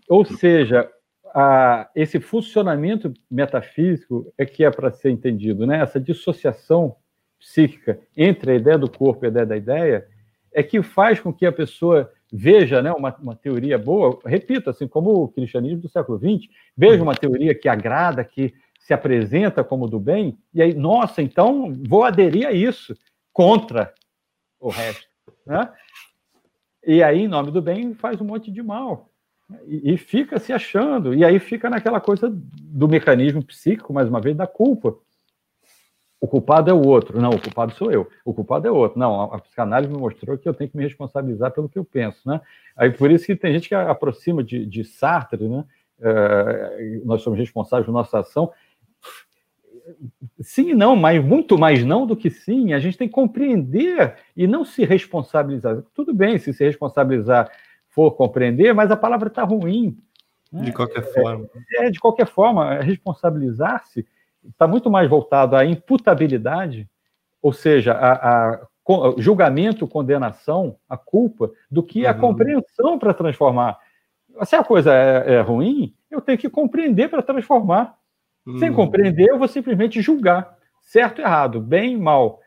ou seja, a, esse funcionamento metafísico é que é para ser entendido, né? Essa dissociação psíquica entre a ideia do corpo e a ideia da ideia é que faz com que a pessoa veja né, uma, uma teoria boa, repito, assim como o cristianismo do século XX, veja uma teoria que agrada, que se apresenta como do bem, e aí, nossa, então vou aderir a isso, contra o resto. Né? E aí, em nome do bem, faz um monte de mal. E, e fica se achando, e aí fica naquela coisa do mecanismo psíquico, mais uma vez, da culpa. O culpado é o outro. Não, o culpado sou eu. O culpado é o outro. Não, a, a psicanálise me mostrou que eu tenho que me responsabilizar pelo que eu penso, né? Aí por isso que tem gente que aproxima de, de Sartre, né? Uh, nós somos responsáveis por nossa ação sim e não, mas muito mais não do que sim. A gente tem que compreender e não se responsabilizar. Tudo bem se se responsabilizar for compreender, mas a palavra está ruim. Né? De qualquer forma. É, é de qualquer forma, responsabilizar-se está muito mais voltado à imputabilidade, ou seja, a, a julgamento, condenação, a culpa, do que a uhum. compreensão para transformar. Se a coisa é, é ruim, eu tenho que compreender para transformar. Sem hum. compreender, eu vou simplesmente julgar, certo e errado, bem mal,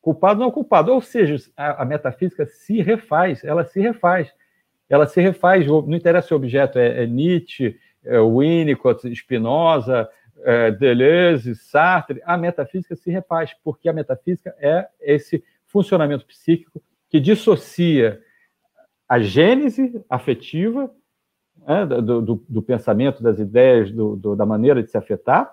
culpado ou não culpado. Ou seja, a, a, metafísica se refaz, ela se refaz. Ela se refaz, não interessa se o objeto é, é Nietzsche, é Winnicott, Spinoza, é, Deleuze, Sartre, a metafísica se repaz, porque a metafísica é esse funcionamento psíquico que dissocia a gênese afetiva né, do, do, do, pensamento, das ideias, do, da maneira de se afetar,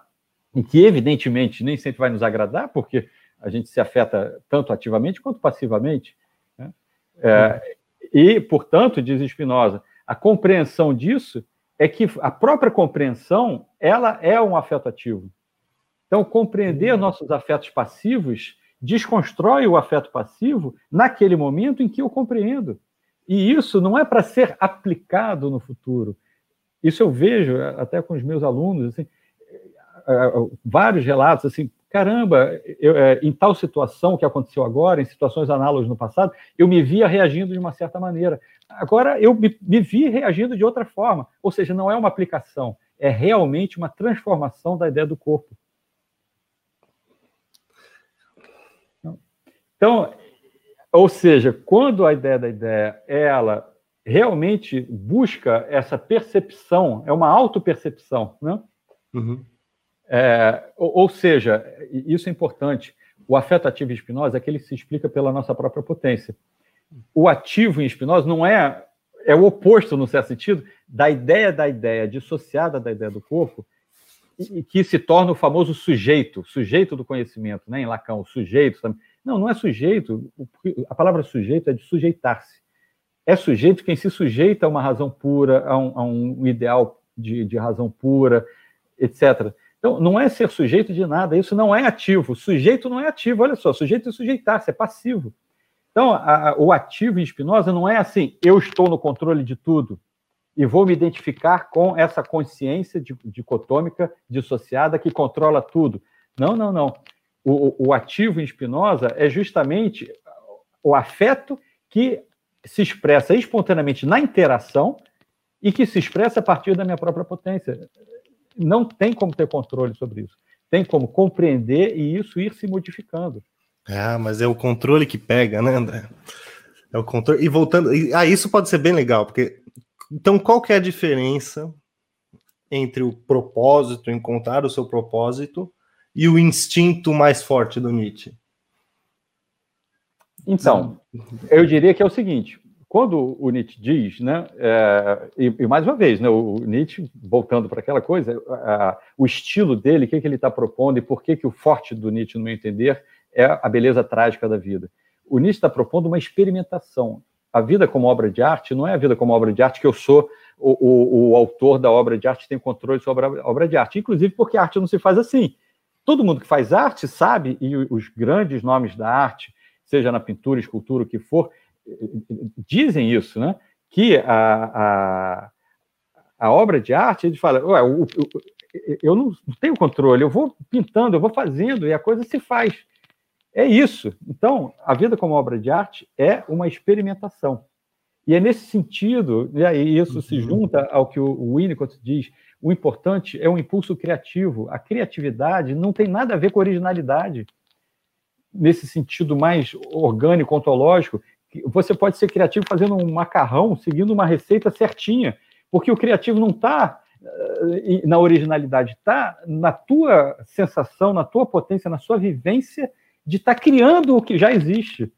e que, evidentemente, nem sempre vai nos agradar, porque a gente se afeta tanto ativamente quanto passivamente. Né? É, e, portanto, diz Spinoza, a compreensão disso é que a própria compreensão ela é um afeto ativo. Então, compreender uhum. nossos afetos passivos desconstrói o afeto passivo naquele momento em que eu compreendo. E isso não é para ser aplicado no futuro. Isso eu vejo até com os meus alunos, assim, é, é, vários relatos assim, caramba, eu, é, em tal situação que aconteceu agora, em situações análogas no passado, eu me via reagindo de uma certa maneira. Agora eu me, me vi reagindo de outra forma. Ou seja, não é uma aplicação, é realmente uma transformação da ideia do corpo. Então, ou seja, quando a ideia da ideia ela realmente busca essa percepção, é uma autopercepção, né? Uhum. É, ou, ou, seja, isso é importante. O afeto ativo em Spinoza é que ele se explica pela nossa própria potência. O ativo em Spinoza não é é o oposto, no certo sentido, da ideia da ideia dissociada da ideia do corpo, e, que se torna o famoso sujeito, sujeito do conhecimento, né? Em Lacan, o sujeito. Não, não é sujeito. A palavra sujeito é de sujeitar-se. É sujeito quem se sujeita a uma razão pura, a um, a um ideal de, de razão pura, etc. Então, não é ser sujeito de nada, isso não é ativo. Sujeito não é ativo, olha só, sujeito é sujeitar-se, é passivo. Então, a, a, o ativo em Spinoza não é assim, eu estou no controle de tudo e vou me identificar com essa consciência dicotômica dissociada que controla tudo. Não, não, não. O, o ativo em Spinoza é justamente o afeto que se expressa espontaneamente na interação e que se expressa a partir da minha própria potência não tem como ter controle sobre isso. Tem como compreender e isso ir se modificando. Ah, mas é o controle que pega, né, André? É o controle. E voltando. Ah, isso pode ser bem legal, porque. Então, qual que é a diferença entre o propósito, encontrar o seu propósito, e o instinto mais forte do Nietzsche? Então, eu diria que é o seguinte: quando o Nietzsche diz, né, é, e, e, mais uma vez, né, o Nietzsche, voltando para aquela coisa, a, o estilo dele, o que, que ele está propondo e por que, que o forte do Nietzsche, no meu entender, é a beleza trágica da vida. O Nietzsche está propondo uma experimentação. A vida como obra de arte não é a vida como obra de arte que eu sou o, o, o autor da obra de arte tem controle sobre a obra de arte, inclusive porque a arte não se faz assim. Todo mundo que faz arte sabe, e os grandes nomes da arte, seja na pintura, escultura, o que for, dizem isso, né? Que a, a, a obra de arte, ele fala, Ué, eu, não tenho controle, eu vou pintando, eu vou fazendo, e a coisa se faz. É isso. Então, a vida como obra de arte é uma experimentação. E é nesse sentido, e aí isso uhum. se junta ao que o Winnicott diz, o importante é um impulso criativo. A criatividade não tem nada a ver com originalidade. Nesse sentido mais orgânico, ontológico, você pode ser criativo fazendo um macarrão, seguindo uma receita certinha, porque o criativo não está eh, na originalidade, está na tua sensação, na tua potência, na sua vivência de estar tá criando o que já existe.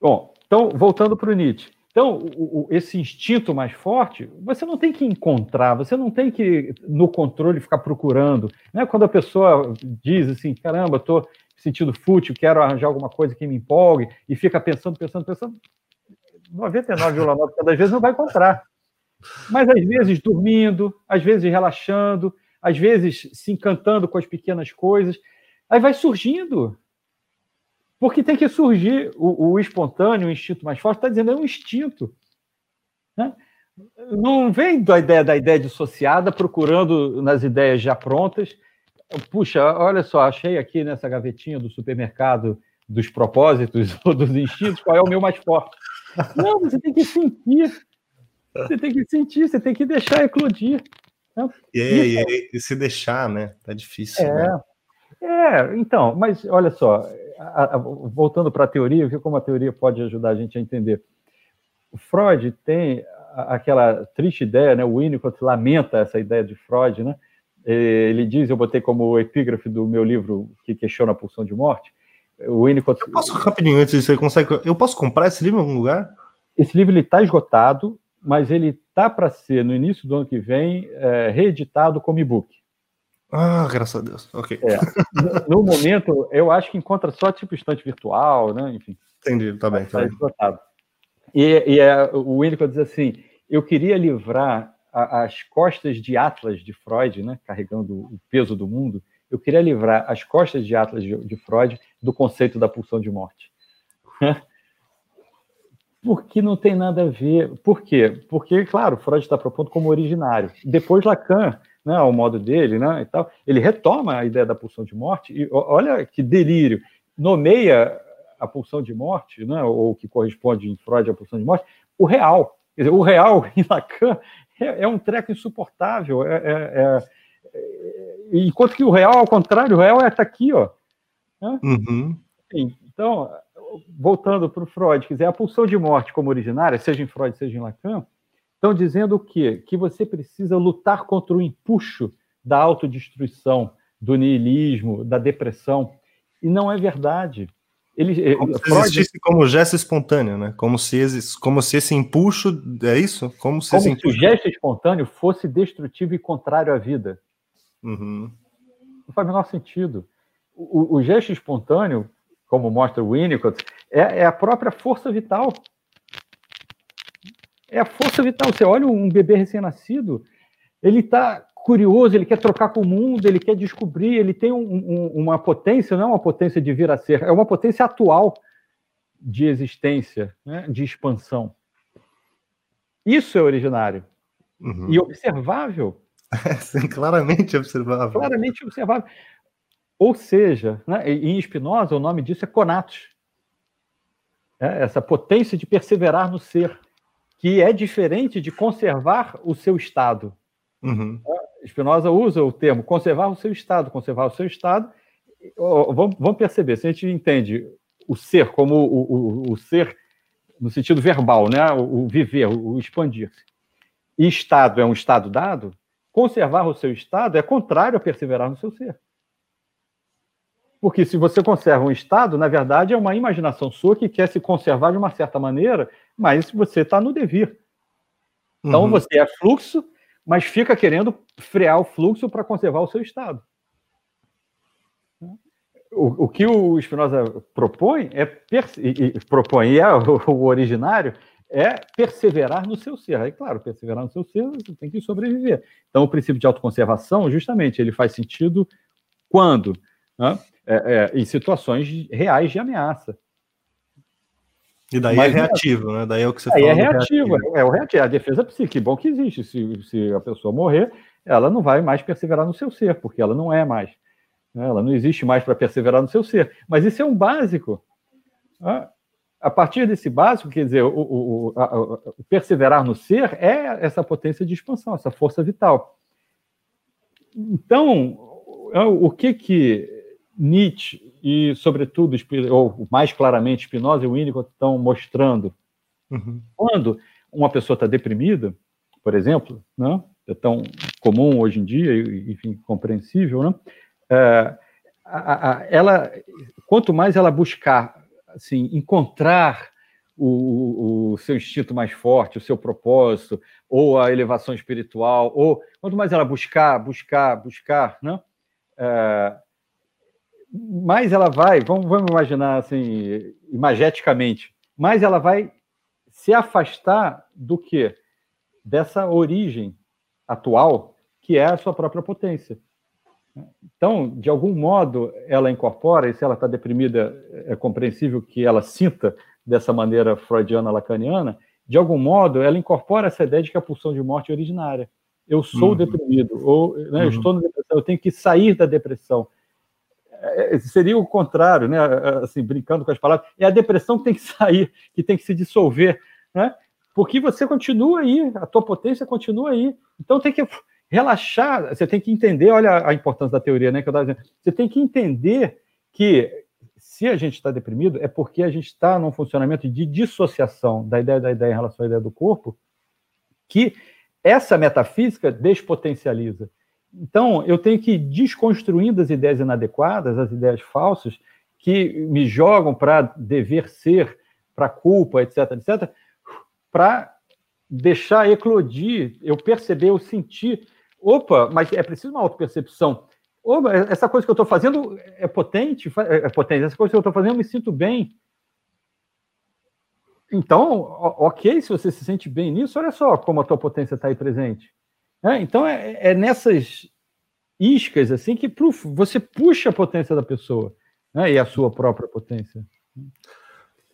Bom, então, voltando para o Nietzsche. Então, o, o, esse instinto mais forte, você não tem que encontrar, você não tem que, no controle, ficar procurando. Né? Quando a pessoa diz assim, caramba, estou sentindo fútil, quero arranjar alguma coisa que me empolgue, e fica pensando, pensando, pensando, 99,9% das vezes não vai encontrar. Mas às vezes dormindo, às vezes relaxando, às vezes se encantando com as pequenas coisas, aí vai surgindo. Porque tem que surgir o, o espontâneo, o instinto mais forte, está dizendo, é um instinto. Né? Não vem da ideia da ideia dissociada, procurando nas ideias já prontas, Puxa, olha só, achei aqui nessa gavetinha do supermercado dos propósitos ou [laughs] dos instintos qual é o meu mais forte. Não, você tem que sentir. Você tem que sentir, você tem que deixar eclodir. Né? E, e, e, e, se deixar, né? Tá difícil. É, né? é então, mas olha só, a, a, voltando para a teoria, como a teoria pode ajudar a gente a entender. O Freud tem aquela triste ideia, né? O Winnicott lamenta essa ideia de Freud, né? Ele diz, eu botei como epígrafe do meu livro que questiona a pulsão de morte. O Winnicott. Eu posso rapidinho antes você consegue? Eu posso comprar esse livro em algum lugar? Esse livro está esgotado, mas ele tá para ser no início do ano que vem é, reeditado como e-book. Ah, graças a Deus. Ok. É, no, no, momento, eu acho que encontra só tipo estante virtual, né? Enfim. Entendi, tá bem. Tá, tá esgotado. E, e é, o Winnicott diz assim: eu queria livrar a, as costas de Atlas de Freud, né, carregando o peso do mundo, eu queria livrar as costas de Atlas de, de Freud do conceito da pulsão de morte. [laughs] Porque não tem nada a ver. Por quê? Porque, claro, Freud está propondo como originário. Depois Lacan, né, ao modo dele, né, e tal, ele retoma a ideia da pulsão de morte e olha que delírio. Nomeia a pulsão de morte, né, ou que corresponde em Freud à pulsão de morte, o real. Quer dizer, o real [laughs] em Lacan é, é um treco insuportável. É, é, é, enquanto que o real, ao contrário, o real é tá aqui, ó. Né? Uhum. Então, voltando para o Freud, quiser a pulsão de morte como originária, seja em Freud, seja em Lacan, estão dizendo o quê? Que você precisa lutar contra o empuxo da autodestruição, do niilismo, da depressão. E não é verdade. Ele, eh, como se existisse como gesto espontâneo, né? Como se, como se esse empuxo, é isso? Como se, como se o gesto espontâneo fosse destrutivo e contrário à vida. Uhum. Não faz o menor sentido. O, o, gesto espontâneo, como mostra o Winnicott, é, é a própria força vital. É a força vital. Você olha um bebê recém-nascido, ele está curioso, ele quer trocar com o mundo, ele quer descobrir, ele tem um, um, uma potência, não é uma potência de vir a ser, é uma potência atual de existência, né, de expansão. Isso é originário uhum. e observável. [laughs] sim, claramente observável. Claramente observável. Ou seja, né, em Spinoza, o nome disso é conatos. É essa potência de perseverar no ser, que é diferente de conservar o seu estado. Uhum. Spinoza usa o termo conservar o seu estado, conservar o seu estado. Vamos, vamos perceber, se a gente entende o ser como o, o, o ser no sentido verbal, né? o, o viver, o, expandir-se, e estado é um estado dado, conservar o seu estado é contrário a perseverar no seu ser. Porque se você conserva um estado, na verdade é uma imaginação sua que quer se conservar de uma certa maneira, mas você está no devir. Então uhum. você é fluxo mas fica querendo frear o fluxo para conservar o seu estado. O, o que o Spinoza propõe é e, e propõe é o, o, originário é perseverar no seu ser. Aí, claro, perseverar no seu ser, você tem que sobreviver. Então, o princípio de autoconservação, justamente, ele faz sentido quando? Né? É, é, em situações reais de ameaça. E daí Mas, é reativo, né? Daí é o que você aí é reativo, reativo, é o reativo, é a defesa psíquica. Bom que existe. Se, se a pessoa morrer, ela não vai mais perseverar no seu ser, porque ela não é mais. Né? Ela não existe mais para perseverar no seu ser. Mas isso é um básico. Né? A partir desse básico, quer dizer, o, o, a, o perseverar no ser é essa potência de expansão, essa força vital. Então, o que que Nietzsche e, sobretudo, ou mais claramente, Spinoza e Winnicott estão mostrando. Uhum. Quando uma pessoa está deprimida, por exemplo, né, é tão comum hoje em dia, enfim, compreensível, né, é, a, a, ela, quanto mais ela buscar assim, encontrar o, o, seu instinto mais forte, o seu propósito, ou a elevação espiritual, ou quanto mais ela buscar, buscar, buscar, né? É, mais ela vai, vamos, vamos imaginar assim, imageticamente, mais ela vai se afastar do que? Dessa origem atual, que é a sua própria potência. Então, de algum modo, ela incorpora, e se ela está deprimida, é compreensível que ela sinta dessa maneira freudiana lacaniana, de algum modo, ela incorpora essa ideia de que a pulsão de morte é originária. Eu sou uhum. deprimido, ou né, uhum. eu estou na depressão, eu tenho que sair da depressão. É, seria o contrário, né? Assim, brincando com as palavras, é a depressão que tem que [laughs] sair, que tem que se dissolver, né? Porque você continua aí, a tua potência continua aí. Então tem que relaxar, você tem que entender, olha a importância da teoria, né? Que eu estava dizendo. Você tem que entender que se a gente está deprimido, é porque a gente está num funcionamento de dissociação da ideia da ideia em relação à ideia do corpo, que essa metafísica despotencializa. Então, eu tenho que ir desconstruindo as ideias inadequadas, as ideias falsas, que me jogam para dever ser, para culpa, etc., etc., para deixar eclodir, eu perceber, eu sentir. Opa, mas é preciso uma autopercepção. Opa, essa coisa que eu estou fazendo é potente, é potente, essa coisa que eu estou fazendo eu me sinto bem. Então, ok, se você se sente bem nisso, olha só como a tua potência está aí presente. É, então, é, é, nessas iscas assim que você puxa a potência da pessoa né, e a sua própria potência.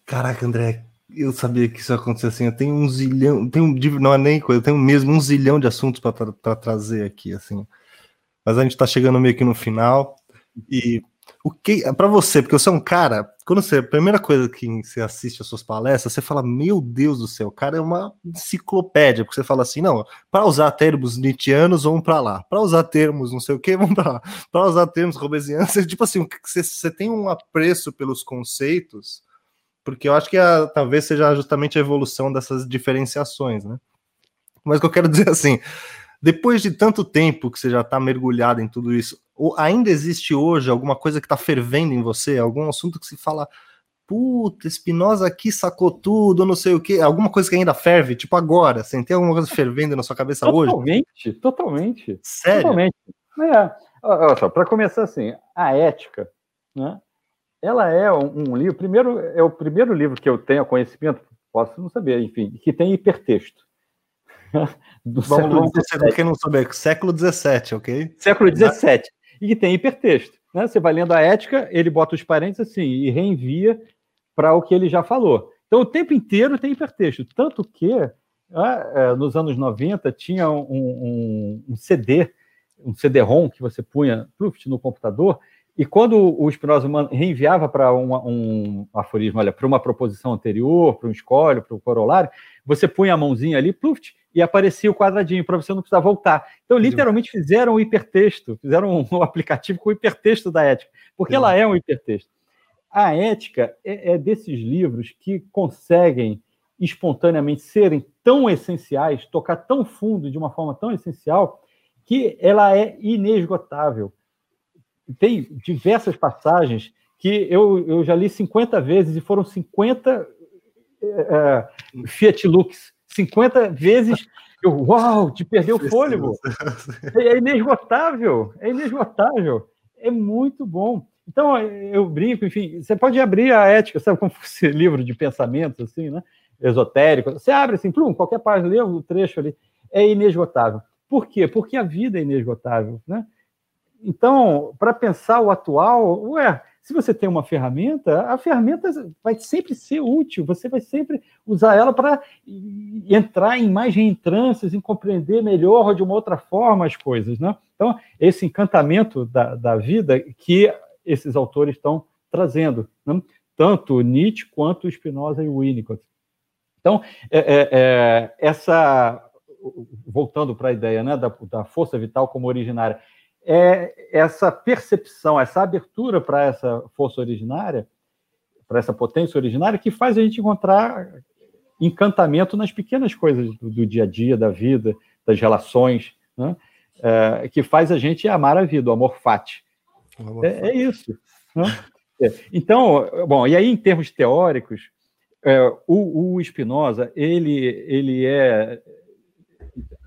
Caraca, André, eu sabia que isso ia acontecer assim. Eu tenho um zilhão, tenho, não é nem coisa, eu tenho mesmo um zilhão de assuntos para trazer aqui, assim. Mas a gente está chegando meio que no final. E o que para você, porque você é um cara, quando você a primeira coisa que você assiste as suas palestras, você fala: "Meu Deus do céu, o cara é uma enciclopédia", porque você fala assim: "Não, para usar termos nietzschianos, vamos para lá. Para usar termos não sei o que, [laughs] vamos para lá. Para usar termos robesianos, [laughs] tipo assim, você, você tem um apreço pelos conceitos, porque eu acho que a, talvez seja justamente a evolução dessas diferenciações, né? Mas o que eu quero [laughs] dizer assim, depois de tanto tempo que você já está mergulhado em tudo isso, ainda existe hoje alguma coisa que está fervendo em você? Algum assunto que se fala, puta, Espinosa aqui sacou tudo, não sei o quê, alguma coisa que ainda ferve, tipo agora, sem ter alguma coisa fervendo na sua cabeça totalmente, hoje? Totalmente, totalmente. Sério? Totalmente. É. Olha só, para começar assim, a ética, né? Ela é um, um livro, primeiro, é o primeiro livro que eu tenho conhecimento, posso não saber, enfim, que tem hipertexto. [laughs] do vamos, vamos para quem não souber, século XVII, ok? Século XVII. E que tem hipertexto. Né? Você vai lendo a ética, ele bota os parênteses assim e reenvia para o que ele já falou. Então, o tempo inteiro tem hipertexto. Tanto que, né, nos anos 90, tinha um, um, um CD, um CD-ROM que você punha no computador, e quando o Spinoza reenviava para um, um aforismo, olha, para uma proposição anterior, para um escolho, para o corolário, você punha a mãozinha ali, pluft, e aparecia o quadradinho para você não precisar voltar. Então, literalmente fizeram um hipertexto, fizeram um [laughs] aplicativo com o hipertexto da ética, porque Sim. ela é um hipertexto. A ética é, é desses livros que conseguem espontaneamente serem tão essenciais, tocar tão fundo de uma forma tão essencial, que ela é inesgotável. Tem diversas passagens que eu, eu já li 50 vezes e foram 50 é, é, Fiat Lux 50 vezes. Eu, uau, de perder o fôlego. É inesgotável, é inesgotável. É muito bom. Então, eu brinco, enfim, você pode abrir a ética, sabe como [laughs] fosse livro de pensamentos, assim, né? Esotérico. Você abre assim, plum, qualquer página, lê o trecho ali. É inesgotável. Por quê? Porque a vida é inesgotável, né? Então, para pensar o atual, ué, se você tem uma ferramenta, a ferramenta vai sempre ser útil, você vai sempre usar ela para entrar em mais reentrâncias, em compreender melhor de uma outra forma as coisas. Né? Então, esse encantamento da, da vida que esses autores estão trazendo, né? tanto Nietzsche quanto Spinoza e Winnicott. Então, é, é, é, essa, voltando para a ideia né, da, da força vital como originária, é essa percepção, essa abertura para essa força originária, para essa potência originária, que faz a gente encontrar encantamento nas pequenas coisas do, do dia a dia, da vida, das relações, né? é, que faz a gente amar a vida, o amor fati. É, é, isso. Né? É. Então, bom, e aí em termos teóricos, é, o, o Spinoza, ele, ele é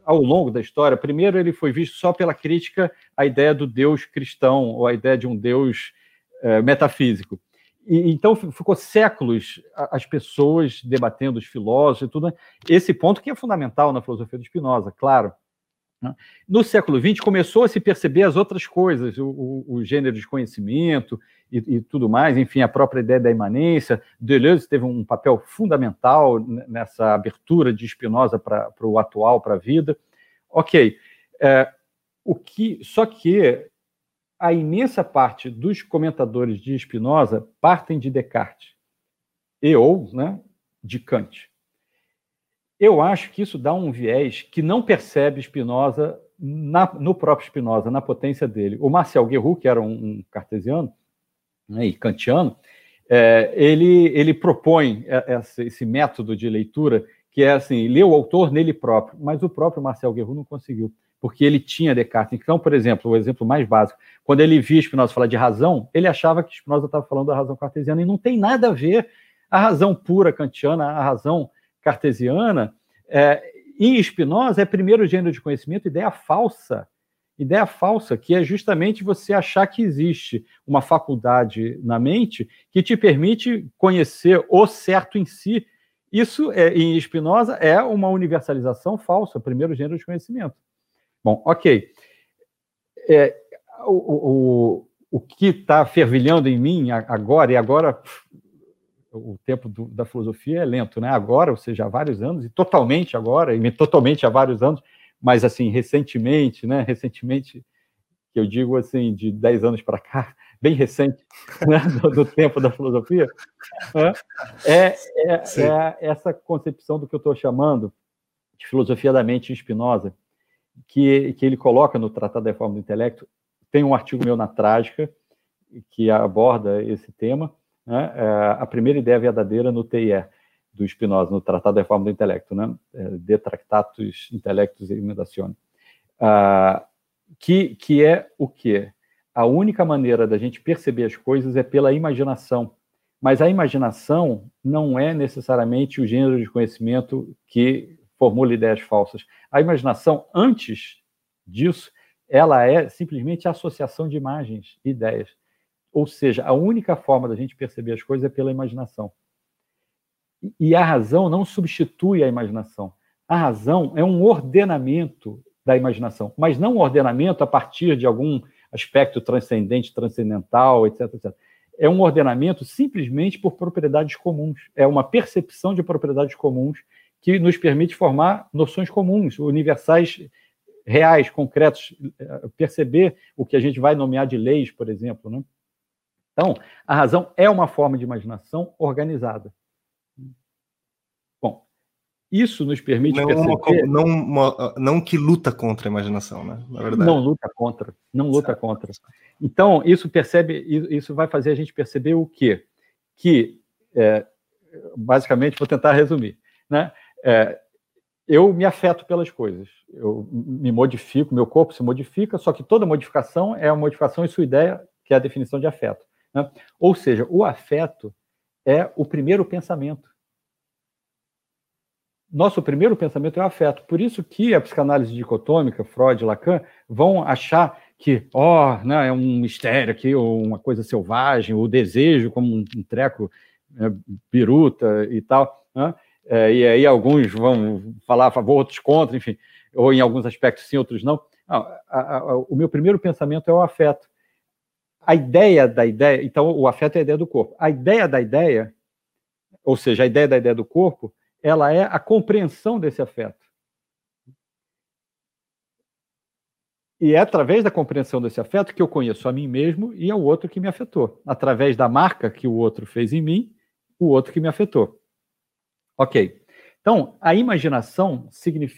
ao longo da história, primeiro ele foi visto só pela crítica à ideia do Deus cristão, ou à ideia de um Deus é, metafísico. E, então ficou séculos as pessoas debatendo, os filósofos e tudo. Né? Esse ponto que é fundamental na filosofia do Spinoza, claro. Né? No século XX começou a se perceber as outras coisas, o, o, o gênero de conhecimento e, e, tudo mais, enfim, a própria ideia da imanência. Deleuze teve um papel fundamental nessa abertura de Spinoza para o atual, para a vida. Ok, é, o que, só que a imensa parte dos comentadores de Spinoza partem de Descartes e ou né, de Kant. Eu acho que isso dá um viés que não percebe Spinoza na, no próprio Spinoza, na potência dele. O Marcel Guerrou, que era um, um cartesiano né, e kantiano, é, ele, ele propõe esse método de leitura que é assim, ler o autor nele próprio, mas o próprio Marcel Guerrero não conseguiu, porque ele tinha Descartes. Então, por exemplo, o exemplo mais básico, quando ele via Spinoza falar de razão, ele achava que Spinoza estava falando da razão cartesiana e não tem nada a ver a razão pura kantiana, a razão cartesiana, é, em Spinoza é primeiro gênero de conhecimento, ideia falsa, ideia falsa, que é justamente você achar que existe uma faculdade na mente que te permite conhecer o certo em si. Isso, é, em Spinoza, é uma universalização falsa, primeiro gênero de conhecimento. Bom, ok. É, o, o, o que está fervilhando em mim agora, e agora o tempo do, da filosofia é lento, né? Agora, ou seja, há vários anos, e totalmente agora, e totalmente há vários anos, mas assim, recentemente, né? Recentemente, que eu digo assim, de 10 anos para cá, [laughs] bem recente, [laughs] né? do, do, tempo da filosofia, né? é, é, é, essa concepção do que eu estou chamando de filosofia da mente Spinoza, que, que ele coloca no Tratado da Reforma do Intelecto. Tem um artigo meu na Trágica que aborda esse tema, né? É, a primeira ideia verdadeira no TIE do Spinoza, no Tratado da Reforma do Intelecto, né? É, de Tractatus Intellectus e Imitazione, ah, que, que é o quê? A única maneira da gente perceber as coisas é pela imaginação. Mas a imaginação não é necessariamente o gênero de conhecimento que formula ideias falsas. A imaginação, antes disso, ela é simplesmente a associação de imagens, ideias. Ou seja, a única forma da gente perceber as coisas é pela imaginação. E a razão não substitui a imaginação. A razão é um ordenamento da imaginação, mas não um ordenamento a partir de algum aspecto transcendente, transcendental, etc, etc. É um ordenamento simplesmente por propriedades comuns. É uma percepção de propriedades comuns que nos permite formar noções comuns, universais, reais, concretos, eh, perceber o que a gente vai nomear de leis, por exemplo, né? Então, a razão é uma forma de imaginação organizada. Bom, isso nos permite não perceber... Uma, não, uma, não que luta contra a imaginação, né? Na verdade. Não luta contra, não luta certo. contra. Então, isso percebe, isso vai fazer a gente perceber o quê? Que, é, basicamente, vou tentar resumir, né? É, eu me afeto pelas coisas, eu me modifico, meu corpo se modifica, só que toda modificação é uma modificação em sua ideia, que é a definição de afeto. Né? Ou seja, o afeto é o primeiro pensamento. Nosso primeiro pensamento é o afeto. Por isso que a psicanálise dicotômica, Freud Lacan, vão achar que, ó, oh, né, é um mistério aqui, ou uma coisa selvagem, o desejo como um, um treco né, biruta e tal. Né? É, e aí alguns vão falar a favor, outros contra, enfim, ou em alguns aspectos sim, outros não. não a, a, o meu primeiro pensamento é o afeto a ideia da ideia, então o afeto é a ideia do corpo. A ideia da ideia, ou seja, a ideia da ideia do corpo, ela é a compreensão desse afeto. E é através da compreensão desse afeto que eu conheço a mim mesmo e ao outro que me afetou. Através da marca que o outro fez em mim, o outro que me afetou. Ok. Então, a imaginação,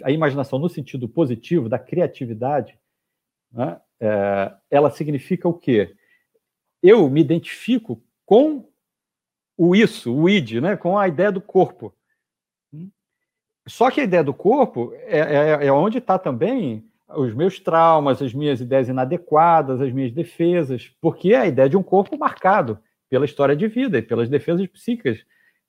a imaginação no sentido positivo, da criatividade, né, é, ela significa o quê? Eu me identifico com o isso, o id, né? com a ideia do corpo. Só que a ideia do corpo é, é, é onde está também os meus traumas, as minhas ideias inadequadas, as minhas defesas, porque é a ideia de um corpo marcado pela história de vida e pelas defesas psíquicas.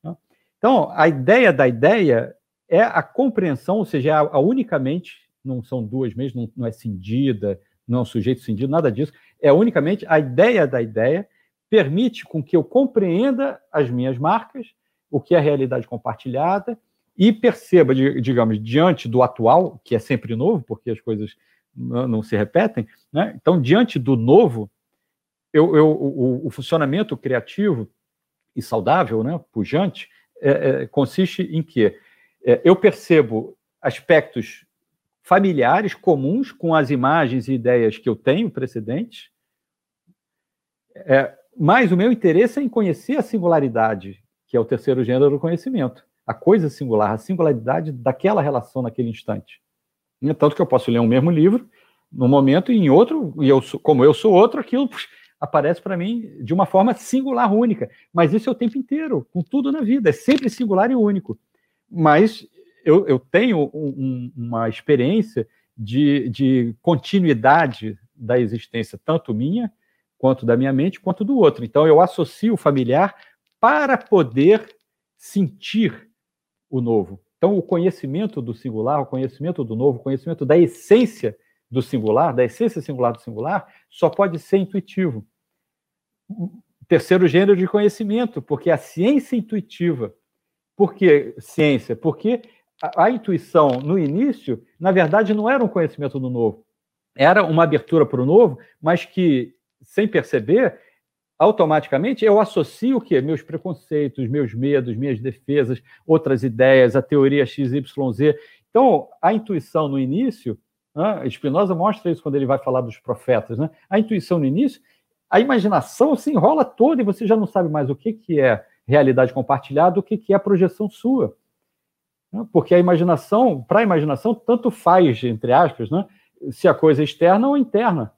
Né? Então, a ideia da ideia é a compreensão, ou seja, é a, a unicamente, não são duas mesmo, não, não é cindida, não é um sujeito cindido, nada disso, é unicamente a ideia da ideia permite com que eu compreenda as minhas marcas, o que é a realidade compartilhada, e perceba, digamos, diante do atual, que é sempre novo, porque as coisas não se repetem, né? então, diante do novo, eu, eu, o, o, funcionamento criativo e saudável, né, pujante, é, é, consiste em que é, eu percebo aspectos familiares comuns com as imagens e ideias que eu tenho precedentes, é, mas o meu interesse é em conhecer a singularidade, que é o terceiro gênero do conhecimento, a coisa singular, a singularidade daquela relação naquele instante. E tanto que eu posso ler um mesmo livro num momento e em outro, e eu como eu sou outro, aquilo puxa, aparece para mim de uma forma singular, única. Mas isso é o tempo inteiro, com tudo na vida, é sempre singular e único. Mas eu, eu tenho um, uma experiência de, de continuidade da existência, tanto minha, quanto da minha mente, quanto do outro. Então, eu associo o familiar para poder sentir o novo. Então, o conhecimento do singular, o conhecimento do novo, o conhecimento da essência do singular, da essência singular do singular, só pode ser intuitivo. Terceiro gênero de conhecimento, porque a ciência intuitiva. Por que ciência? Porque a, a intuição, no início, na verdade, não era um conhecimento do novo. Era uma abertura para o novo, mas que, sem perceber, automaticamente eu associo o quê? Meus preconceitos, meus medos, minhas defesas, outras ideias, a teoria XYZ. Então, a intuição no início, né, Spinoza mostra isso quando ele vai falar dos profetas, né? A intuição no início, a imaginação se enrola toda e você já não sabe mais o que, que é realidade compartilhada, o que, que é projeção sua. Né? Porque a imaginação, para a imaginação, tanto faz, entre aspas, né? se a coisa é externa ou interna.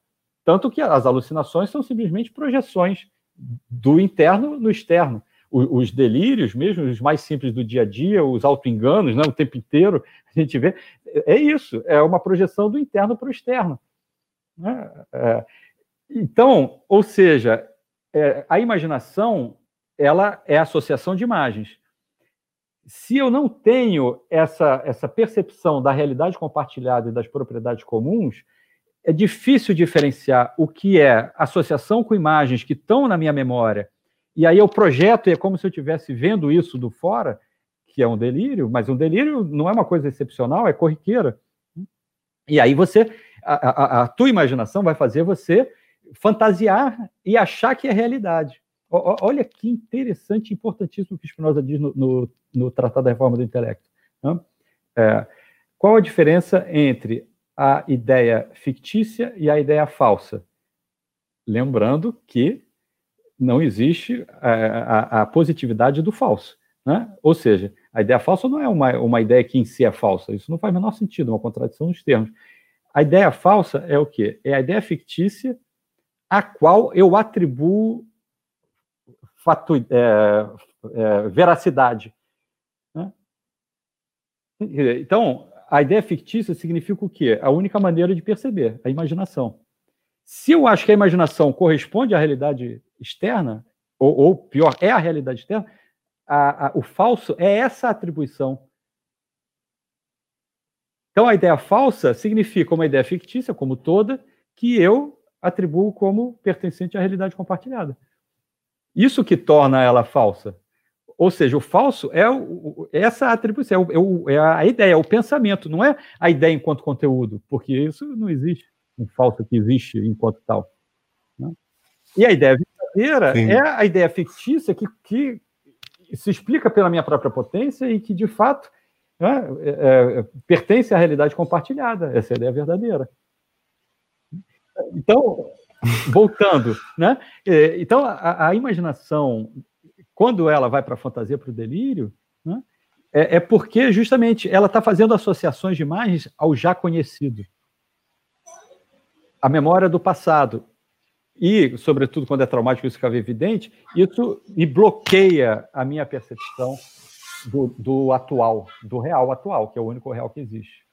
Tanto que as alucinações são simplesmente projeções do interno no externo. Os, delírios, mesmo os mais simples do dia a dia, os auto-enganos, né, o tempo inteiro, a gente vê, é isso, é uma projeção do interno para o externo. Né? É, então, ou seja, é, a imaginação ela é associação de imagens. Se eu não tenho essa, essa percepção da realidade compartilhada e das propriedades comuns, é difícil diferenciar o que é associação com imagens que estão na minha memória, e aí eu projeto e é como se eu estivesse vendo isso do fora, que é um delírio, mas um delírio não é uma coisa excepcional, é corriqueira. E aí você, a, a, a tua imaginação vai fazer você fantasiar e achar que é realidade. Olha que interessante importantíssimo que Spinoza diz no, no, no Tratado da Reforma do Intelecto. Né? É, qual a diferença entre a ideia fictícia e a ideia falsa. Lembrando que não existe a, é, a, a positividade do falso. Né? Ou seja, a ideia falsa não é uma, uma ideia que em si é falsa. Isso não faz o menor sentido, é uma contradição nos termos. A ideia falsa é o quê? É a ideia fictícia a qual eu atribuo fatu, é, é, veracidade. Né? Então, a ideia fictícia significa o quê? A única maneira de perceber, a imaginação. Se eu acho que a imaginação corresponde à realidade externa, ou, ou pior, é a realidade externa, a, a, o falso é essa atribuição. Então, a ideia falsa significa uma ideia fictícia, como toda, que eu atribuo como pertencente à realidade compartilhada. Isso que torna ela falsa. Ou seja, o falso é o, essa atribuição, é, o, é, a ideia, é o pensamento, não é a ideia enquanto conteúdo, porque isso não existe, um falso que existe enquanto tal. Né? E a ideia verdadeira Sim. é a ideia fictícia que, que se explica pela minha própria potência e que, de fato, né, é, é, pertence à realidade compartilhada. Essa é a ideia verdadeira. Então, voltando, né? É, então, a, a imaginação quando ela vai para a fantasia, para o delírio, né, é, é, porque justamente ela está fazendo associações de imagens ao já conhecido. A memória do passado. E, sobretudo, quando é traumático, isso fica evidente, isso me bloqueia a minha percepção do, do atual, do real atual, que é o único real que existe.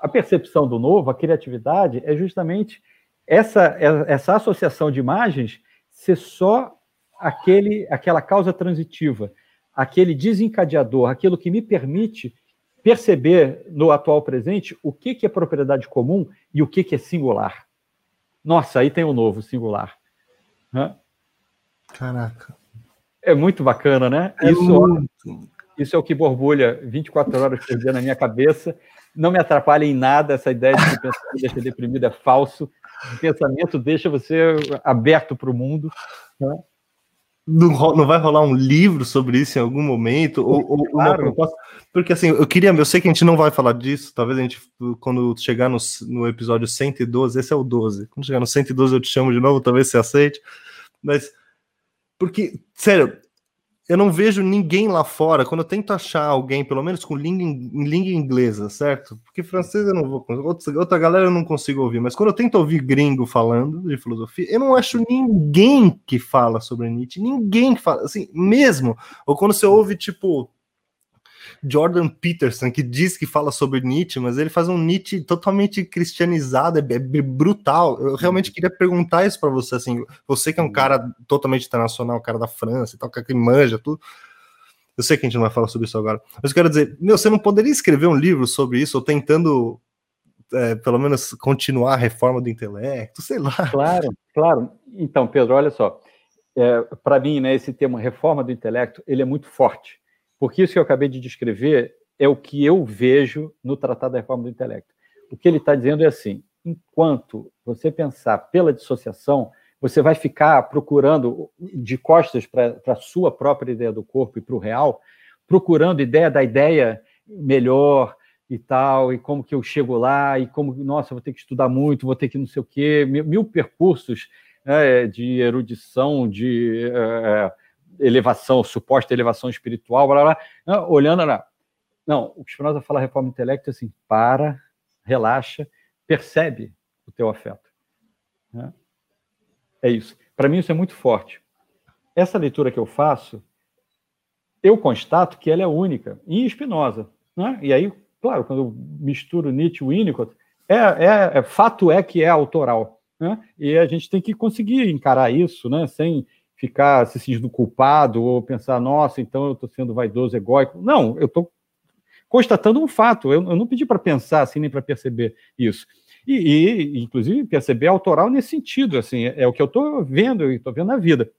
A percepção do novo, a criatividade, é justamente essa, essa associação de imagens ser só aquele, aquela causa transitiva, aquele desencadeador, aquilo que me permite perceber no atual presente o que, que é propriedade comum e o que, que é singular. Nossa, aí tem o um novo singular. Caraca. É muito bacana, né? É isso, muito. isso é o que borbulha 24 horas por dia na minha cabeça. Não me atrapalha em nada essa ideia de que o pensamento deixa deprimido é falso. O pensamento deixa você aberto para o mundo. Né? Não, não, vai rolar um livro sobre isso em algum momento? Ou, ou claro. uma proposta? Porque assim, eu queria, eu sei que a gente não vai falar disso, talvez a gente, quando chegar no, no episódio 112, esse é o 12, quando chegar no 112 eu te chamo de novo, talvez você aceite, mas, porque, sério, eu não vejo ninguém lá fora, quando eu tento achar alguém, pelo menos com língua, em língua inglesa, certo? Porque francês eu não vou, outra, outra galera eu não consigo ouvir, mas quando eu tento ouvir gringo falando de filosofia, eu não acho ninguém que fala sobre Nietzsche, ninguém que fala, assim, mesmo, ou quando você ouve, tipo, Jordan Peterson, que diz que fala sobre Nietzsche, mas ele faz um Nietzsche totalmente cristianizado, é, é brutal. Eu realmente uhum. queria perguntar isso para você, assim, você que é um uhum. cara totalmente internacional, um cara da França e tal, que manja tudo. Eu sei que a gente não vai falar sobre isso agora, mas eu quero dizer, meu, você não poderia escrever um livro sobre isso, ou tentando é, pelo menos continuar a reforma do intelecto, sei lá. Claro, claro. Então, Pedro, olha só é, para mim, né, esse termo reforma do intelecto, ele é muito forte, porque isso que eu acabei de descrever é o que eu vejo no Tratado da Reforma do Intelecto. O que ele está dizendo é assim: enquanto você pensar pela dissociação, você vai ficar procurando de costas para a sua própria ideia do corpo e para o real, procurando ideia da ideia melhor e tal, e como que eu chego lá, e como, nossa, vou ter que estudar muito, vou ter que não sei o quê, mil, percursos né, de erudição, de é, elevação, suposta elevação espiritual, blá, blá, blá, olhando lá. Não, o que Spinoza fala reforma intelecto é assim, para, relaxa, percebe o teu afeto. Né? É isso. Para mim isso é muito forte. Essa leitura que eu faço, eu constato que ela é única, em Spinoza. Né? E aí, claro, quando eu misturo Nietzsche e Winnicott, é, é, é, fato é que é autoral. Né? E a gente tem que conseguir encarar isso, né? sem ficar se sentindo culpado ou pensar, nossa, então eu estou sendo vaidoso, egóico. Não, eu estou constatando um fato. Eu, eu não pedi para pensar assim, nem para perceber isso. E, e, inclusive, perceber autoral nesse sentido, assim, é, é o que eu estou vendo, e estou vendo na vida.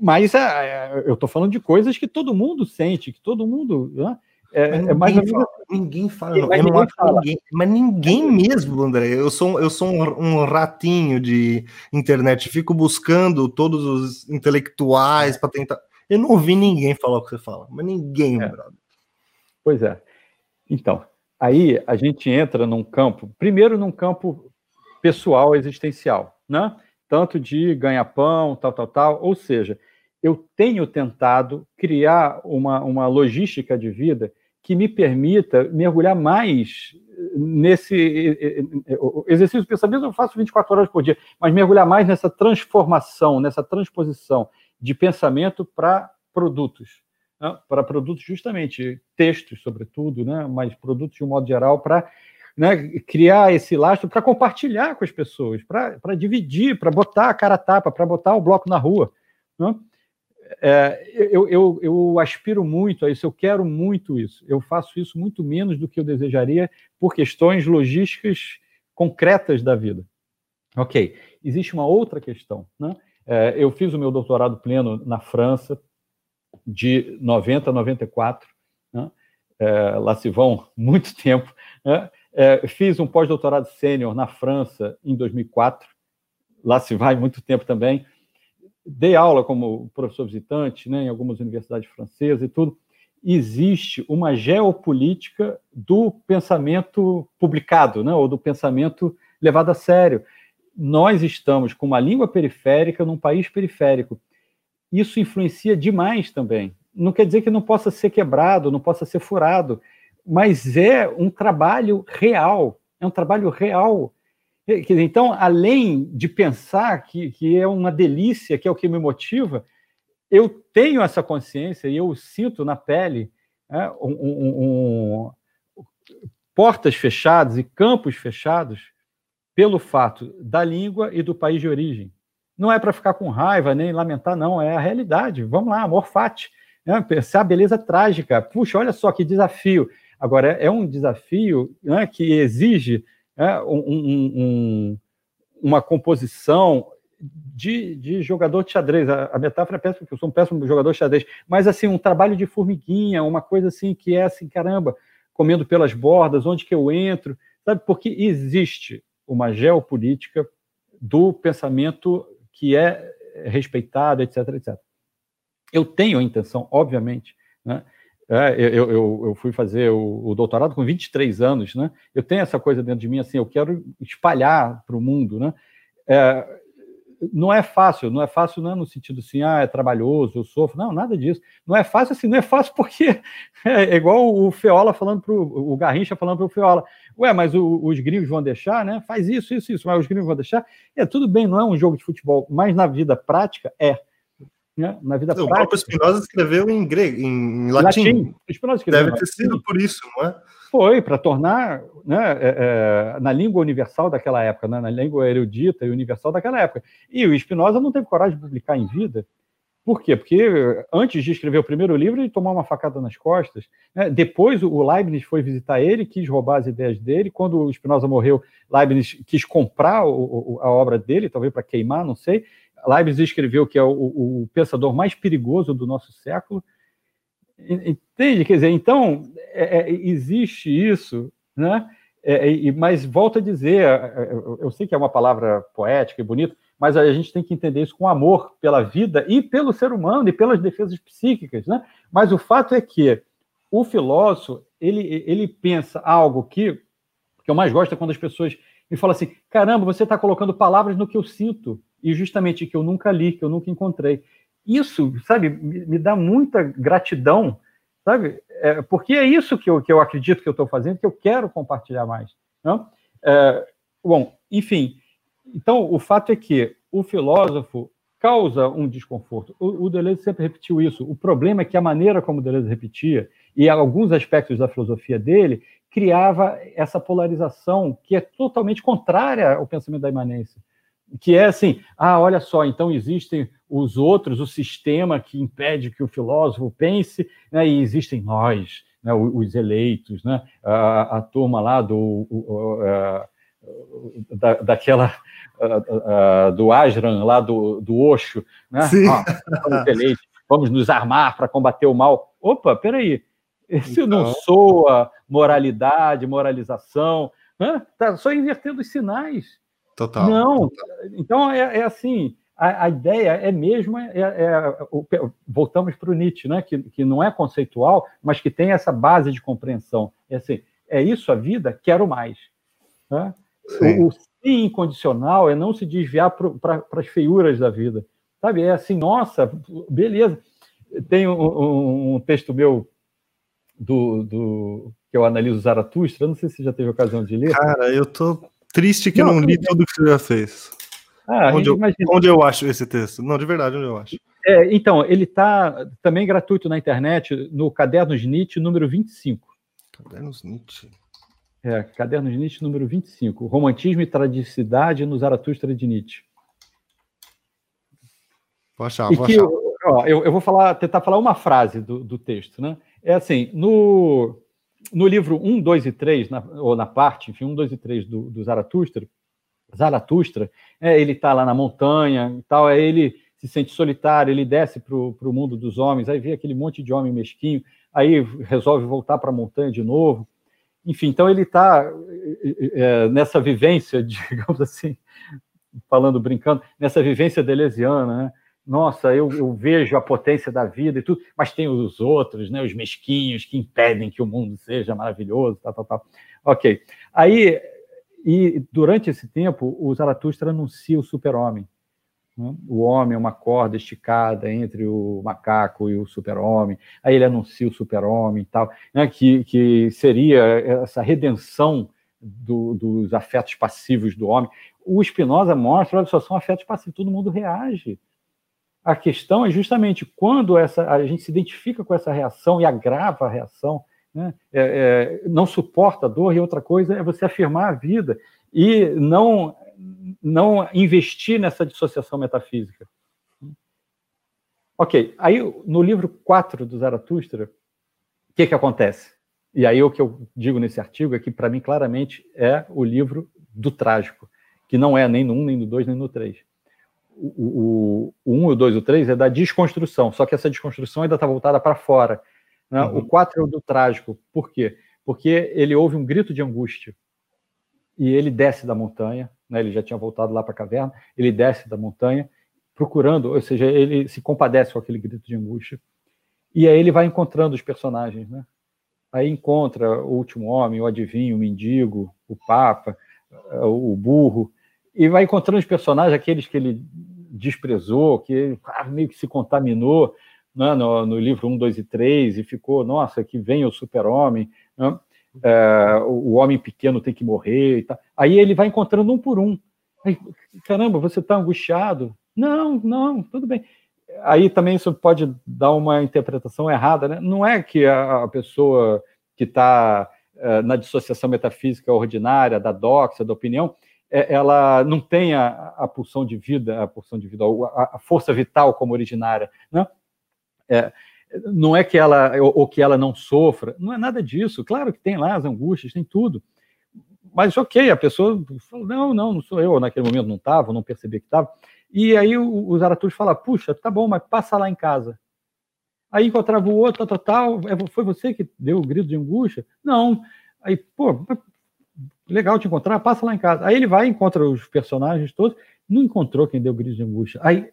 Mas é, é eu estou falando de coisas que todo mundo sente, que todo mundo. Né? É, é mais menos... ninguém fala, eu ninguém não fala. Ninguém, mas ninguém mesmo, André. Eu sou, eu sou um, um ratinho de internet, fico buscando todos os intelectuais para tentar. Eu não ouvi ninguém falar o que você fala, mas ninguém, é. brother. Pois é. Então, aí a gente entra num campo, primeiro num campo pessoal existencial, né? Tanto de ganhar pão, tal, tal, tal. Ou seja, eu tenho tentado criar uma, uma logística de vida que me permita mergulhar mais nesse exercício de pensamento. Eu faço 24 horas por dia, mas mergulhar mais nessa transformação, nessa transposição de pensamento para produtos. Né? Para produtos, justamente, textos, sobretudo, né? mas produtos de um modo geral, para né, criar esse lastro para compartilhar com as pessoas, para dividir, para botar a cara a tapa, para botar o bloco na rua. Né? É, eu, eu, eu aspiro muito a isso, eu quero muito isso. Eu faço isso muito menos do que eu desejaria por questões logísticas concretas da vida. Ok, existe uma outra questão. Né? É, eu fiz o meu doutorado pleno na França, de 90 a 94. Né? É, lá se vão [laughs] muito tempo. Né? É, fiz um pós-doutorado sênior na França em 2004. Lá se vai muito tempo também dei aula como professor visitante né, em algumas universidades francesas e tudo, existe uma geopolítica do pensamento publicado, né, ou do pensamento levado a sério. Nós estamos com uma língua periférica num país periférico. Isso influencia demais também. Não quer dizer que não possa ser quebrado, não possa ser furado, mas é um trabalho real, é um trabalho real então, além de pensar que, que é uma delícia, que é o que me motiva, eu tenho essa consciência e eu sinto na pele né, um, um, um, portas fechadas e campos fechados pelo fato da língua e do país de origem. Não é para ficar com raiva nem lamentar, não, é a realidade. Vamos lá, amor fati. Né? Pensar a beleza trágica. Puxa, olha só que desafio. Agora, é um desafio né, que exige é, um, um, uma composição de, de, jogador de xadrez. A, a, metáfora é péssima, porque eu sou um péssimo jogador de xadrez, mas assim, um trabalho de formiguinha, uma coisa assim que é assim, caramba, comendo pelas bordas, onde que eu entro, sabe? Porque existe uma geopolítica do pensamento que é respeitado, etc, etc. Eu tenho a intenção, obviamente, né, é, eu, eu, eu, fui fazer o, o, doutorado com 23 anos, né? Eu tenho essa coisa dentro de mim, assim, eu quero espalhar para o mundo, né? É, não é fácil, não é fácil não é no sentido assim, ah, é trabalhoso, eu sofro, não, nada disso. Não é fácil assim, não é fácil porque [laughs] é igual o Feola falando para o Garrincha falando para o Feola, ué, mas o, os gringos vão deixar, né? Faz isso, isso, isso, mas os gringos vão deixar. É tudo bem, não é um jogo de futebol, mas na vida prática é. Né? na vida o prática. O próprio Spinoza escreveu em grego, em latim. latim. Deve ter sido por isso, não é? Foi, para tornar né, é, é, na língua universal daquela época, né, na língua erudita e universal daquela época. E o Spinoza não teve coragem de publicar em vida. Por quê? Porque antes de escrever o primeiro livro, ele tomou uma facada nas costas. Né? Depois, o Leibniz foi visitar ele, quis roubar as ideias dele. Quando o Spinoza morreu, Leibniz quis comprar o, o, a obra dele, talvez para queimar, não sei. Leibniz escreveu que é o, o, pensador mais perigoso do nosso século. Entende? Quer dizer, então, é, é, existe isso, né? É, é mas volto a dizer, é, eu sei que é uma palavra poética e bonita, mas a gente tem que entender isso com amor pela vida e pelo ser humano e pelas defesas psíquicas, né? Mas o fato é que o filósofo, ele, ele pensa algo que, que eu mais gosto é quando as pessoas me falam assim, caramba, você está colocando palavras no que eu sinto, e justamente que eu nunca li, que eu nunca encontrei. Isso, sabe, me, me dá muita gratidão, sabe? É, porque é isso que eu, que eu acredito que eu estou fazendo, que eu quero compartilhar mais. Não? É, bom, enfim, então, o fato é que o filósofo causa um desconforto. O, o Deleuze sempre repetiu isso. O problema é que a maneira como o Deleuze repetia e alguns aspectos da filosofia dele criava essa polarização que é totalmente contrária ao pensamento da imanência. Que é assim, ah, olha só, então existem os outros, o sistema que impede que o filósofo pense, né, e existem nós, né, os eleitos, né, a, a turma lá do, o, a, da, daquela uh, uh, do Ajran, lá do, do Osho, né? Sim. Ah, vamos nos armar para combater o mal. Opa, peraí, isso então... não soa moralidade, moralização, né? tá só invertendo os sinais. Total. Não, total. então é, é assim, a, a, ideia é mesmo, é, é, voltamos para o Nietzsche, né? Que, que não é conceitual, mas que tem essa base de compreensão. É assim, é isso a vida? Quero mais. Né? O, o sim incondicional é não se desviar para as feiuras da vida. Sabe? É assim, nossa, beleza. Tem um, um, um texto meu do, do, que eu analiso Zaratustra, não sei se você já teve ocasião de ler. Cara, eu tô triste que não, não li tudo que você já fez. Ah, onde, eu, onde eu acho esse texto? Não, de verdade, onde eu acho. É, então, ele está também gratuito na internet, no Cadernos Nietzsche, número 25. Cadernos Nietzsche. É, Caderno de Nietzsche, número 25. Romantismo e Tradicidade no Zaratustra de Nietzsche. Vou achar, vou que, achar. Ó, eu, eu, vou falar, tentar falar uma frase do, do, texto. Né? É assim, no, no livro 1, 2 e 3, na, ou na parte, enfim, 1, 2 e 3 do, do Zaratustra, Zaratustra, é, ele está lá na montanha e tal, aí ele se sente solitário, ele desce para o mundo dos homens, aí vê aquele monte de homem mesquinho, aí resolve voltar para a montanha de novo, enfim, então ele está é, nessa vivência, [laughs] digamos assim, falando, brincando, nessa vivência deleuziana, né? Nossa, eu, eu, vejo a potência da vida e tudo, mas tem os outros, né, os mesquinhos que impedem que o mundo seja maravilhoso, tal, tal, tal. Ok. Aí, e durante esse tempo, o Zaratustra anuncia o super-homem. Né? O homem é uma corda esticada entre o macaco e o super-homem. Aí ele anuncia o super-homem e tal, né? que, que seria essa redenção do, dos afetos passivos do homem. O Spinoza mostra, olha só, são afetos passivos, todo mundo reage. A questão é justamente quando essa, a gente se identifica com essa reação e agrava a reação, né? é, é, não suporta a dor, e outra coisa é você afirmar a vida e não não investir nessa dissociação metafísica. Ok, aí no livro 4 do Zaratustra, o que, que acontece? E aí o que eu digo nesse artigo é que, para mim, claramente é o livro do trágico, que não é nem no 1, nem no 2, nem no 3. O, o, o 1, o 2 e o 3 é da desconstrução, só que essa desconstrução ainda está voltada para fora. Né? Uhum. O 4 é o do trágico. Por quê? Porque ele ouve um grito de angústia e ele desce da montanha, né, ele já tinha voltado lá para a caverna, ele desce da montanha, procurando, ou seja, ele se compadece com aquele grito de angústia, e aí ele vai encontrando os personagens, né? Aí encontra o último homem, o adivinho, o mendigo, o papa, o burro, e vai encontrando os personagens, aqueles que ele desprezou, que ah, meio que se contaminou né, no, no, livro 1, 2 e 3, e ficou, nossa, que vem o super-homem. Né? É, o homem pequeno tem que morrer e tal. Aí ele vai encontrando um por um. Aí, caramba, você está angustiado? Não, não, tudo bem. aí também isso pode dar uma interpretação errada, né? Não é que a, pessoa que está uh, na dissociação metafísica ordinária, da doxa, da opinião, é, ela não tenha a, pulsão de vida, a pulsão de vida, a, a força vital como originária, né? É, não é que ela ou, ou, que ela não sofra, não é nada disso. Claro que tem lá as angústias, tem tudo. Mas ok, a pessoa falou, não, não, não sou eu, naquele momento não estava, não percebi que estava. E aí o, Zaratustra fala, puxa, tá bom, mas passa lá em casa. Aí encontrava o outro, total, é, foi você que deu o grito de angústia? Não. Aí, pô, legal te encontrar, passa lá em casa. Aí ele vai, encontra os personagens todos, não encontrou quem deu o grito de angústia. Aí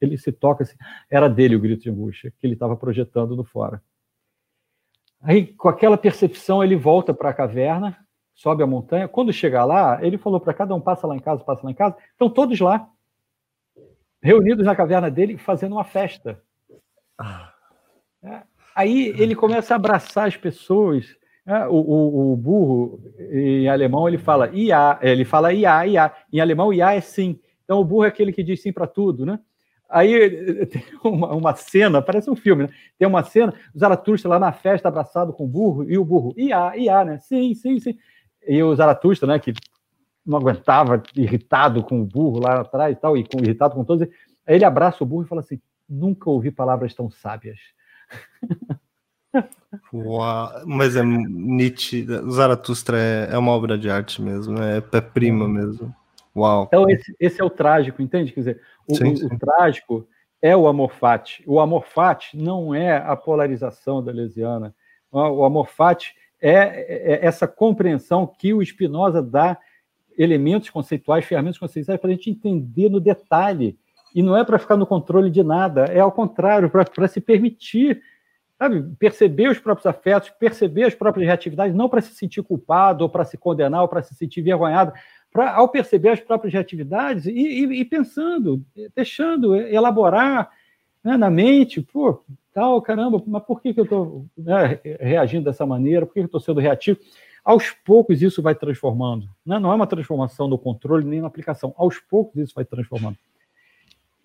ele se toca assim, era dele o grito de angústia, que ele estava projetando no fora. Aí, com aquela percepção, ele volta para a caverna, sobe a montanha. Quando chegar lá, ele falou para cada um: passa lá em casa, passa lá em casa. Estão todos lá, reunidos na caverna dele, fazendo uma festa. Ah. Aí ele começa a abraçar as pessoas. É, o, o, o, burro, em alemão, ele fala IA, ele fala IA, IA. Em alemão, IA é sim. Então, o burro é aquele que diz sim para tudo, né? Aí tem uma, uma, cena, parece um filme, né? Tem uma cena, o Zaratustra lá na festa abraçado com o burro, e o burro, IA, IA, né? Sim, sim, sim. E o Zaratustra, né, que não aguentava, irritado com o burro lá atrás e tal, e com, irritado com todos, aí ele abraça o burro e fala assim: nunca ouvi palavras tão sábias. [laughs] Uau, mas é Nietzsche, Zaratustra é, é uma obra de arte mesmo, né? é prima mesmo. Uau. Então, esse, esse, é o trágico, entende? Quer dizer, o, sim, sim. o trágico é o amor fati. O amor fati não é a polarização da lesiana. O amor fati é, é, é essa compreensão que o Spinoza dá elementos conceituais, ferramentas conceituais para a gente entender no detalhe. E não é para ficar no controle de nada, é ao contrário, para se permitir sabe, perceber os próprios afetos, perceber as próprias reatividades, não para se sentir culpado, ou para se condenar, ou para se sentir envergonhado, para ao perceber as próprias reatividades e, e, e pensando, deixando elaborar né, na mente, pô, tal, caramba, mas por que, que eu estou né, reagindo dessa maneira? Por que, que eu estou sendo reativo? Aos poucos isso vai transformando. Né? Não é uma transformação no controle nem na aplicação. Aos poucos isso vai transformando.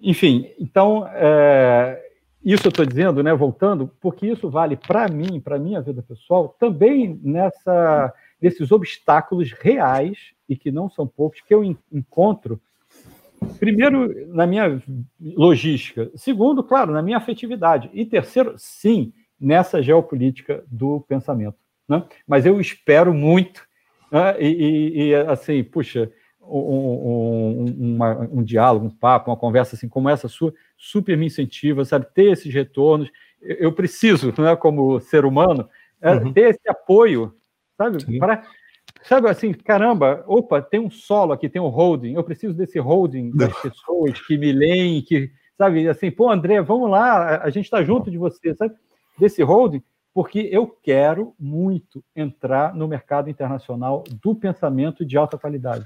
Enfim, então, é, isso eu estou dizendo, né, voltando, porque isso vale para mim, para minha vida pessoal, também nessa, nesses obstáculos reais, e que não são poucos, que eu encontro, primeiro, na minha logística, segundo, claro, na minha afetividade, e terceiro, sim, nessa geopolítica do pensamento. Né? Mas eu espero muito, né? e, e, e, assim, puxa, um, um, uma, um diálogo, um papo, uma conversa assim como essa sua, super me incentiva, sabe, ter esses retornos. Eu preciso, né, como ser humano, é, uhum. ter esse apoio, sabe, para sabe assim, caramba, opa, tem um solo aqui, tem um holding, eu preciso desse holding das pessoas que me leem, que, sabe, assim, pô, André, vamos lá, a gente está junto de você, sabe, desse holding, porque eu quero muito entrar no mercado internacional do pensamento de alta qualidade.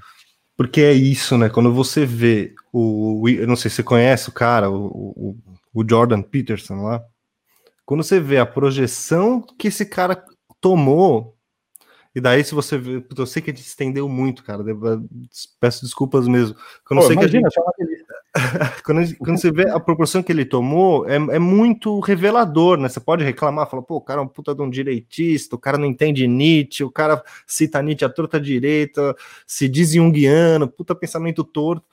Porque é isso, né? Quando você vê o. Eu não sei se você conhece o cara, o, o, o Jordan Peterson lá. Quando você vê a projeção que esse cara tomou e daí, se você vê, eu sei que a gente estendeu muito, cara. Peço desculpas mesmo. Quando, Pô, imagina, gente... [laughs] quando, quando, você vê a proporção que ele tomou, é, é, muito revelador, né? Você pode reclamar, falar, pô, o cara é um puta de um direitista, o cara não entende Nietzsche, o cara cita Nietzsche à torta direita, se diz junguiano, puta pensamento torto.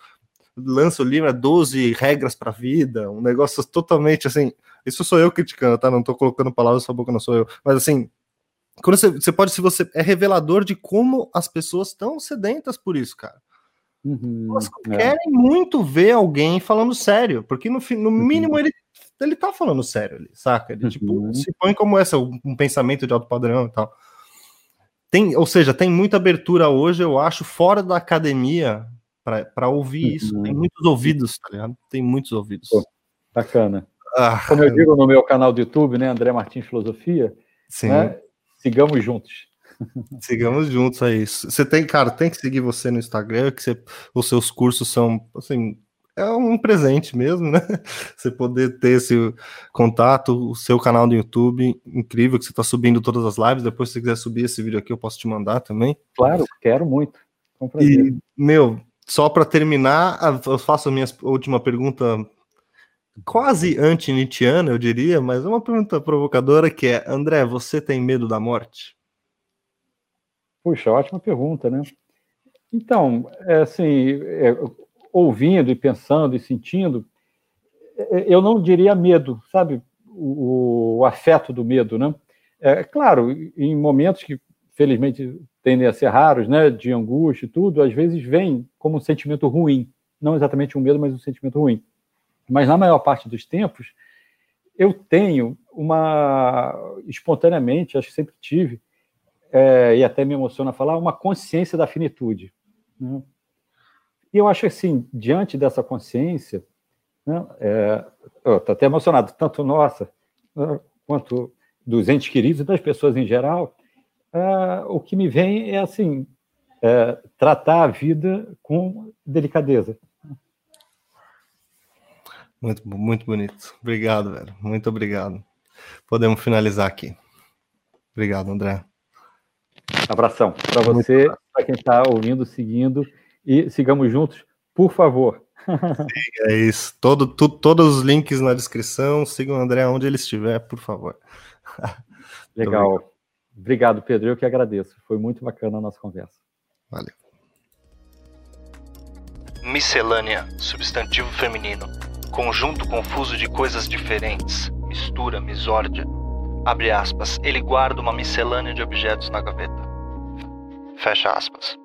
Lança o livro, 12 é regras para a vida, um negócio totalmente assim. Isso sou eu criticando, tá? Não tô colocando palavras na sua boca, não sou eu. Mas assim, quando você, você pode, se você é revelador de como as pessoas estão sedentas por isso, cara. Uhum, Elas é. querem muito ver alguém falando sério, porque no, no uhum. mínimo uhum. ele, ele tá falando sério ali, saca? Ele tipo, uhum. tipo, se põe como essa, um pensamento de alto padrão e tal. Tem, ou seja, tem muita abertura hoje, eu acho, fora da academia para ouvir isso. Tem uhum. muitos ouvidos, tá ligado? Tem muitos ouvidos. Pô, bacana. Ah, como eu digo no meu canal do YouTube, né, André Martins Filosofia, Sim. Né, Sigamos juntos. Sigamos juntos, é isso. Você tem, cara, tem que seguir você no Instagram, que você, os seus cursos são, assim, é um presente mesmo, né? [laughs] Você poder ter esse contato, o seu canal do YouTube, incrível, que você está subindo todas as lives. Depois, se você quiser subir esse vídeo aqui, eu posso te mandar também. Claro, quero muito. e, meu, só para terminar, eu faço a minha última pergunta quase anti-Nietzscheana, eu diria, mas é uma pergunta provocadora que é: André, você tem medo da morte? Puxa, ótima pergunta, né? Então, é assim, é, ouvindo e pensando e sentindo, é, eu não diria medo, sabe? O, o afeto do medo, né? É claro, em momentos que felizmente tendem a ser raros, né, de angústia e tudo, às vezes vem como um sentimento ruim, não exatamente um medo, mas um sentimento ruim. Mas na maior parte dos tempos, eu tenho uma, espontaneamente, acho que sempre tive, é, e até me emociona falar, uma consciência da finitude. Né? E eu acho assim, diante dessa consciência, né, é, estou até emocionado, tanto nossa, né, quanto dos entes queridos e das pessoas em geral, é, o que me vem é assim, é, tratar a vida com delicadeza. Muito, muito bonito. Obrigado, velho. Muito obrigado. Podemos finalizar aqui. Obrigado, André. Abração para você, para quem está ouvindo, seguindo e sigamos juntos, por favor. Sim, é isso. Todo, tu, todos os links na descrição. Sigam o André onde ele estiver, por favor. [laughs] Legal. Obrigado, Pedro. Eu que agradeço. Foi muito bacana a nossa conversa. Valeu. Miscelânea, substantivo feminino. Conjunto confuso de coisas diferentes. Mistura, misórdia. Abre aspas. Ele guarda uma miscelânea de objetos na gaveta. Fecha aspas.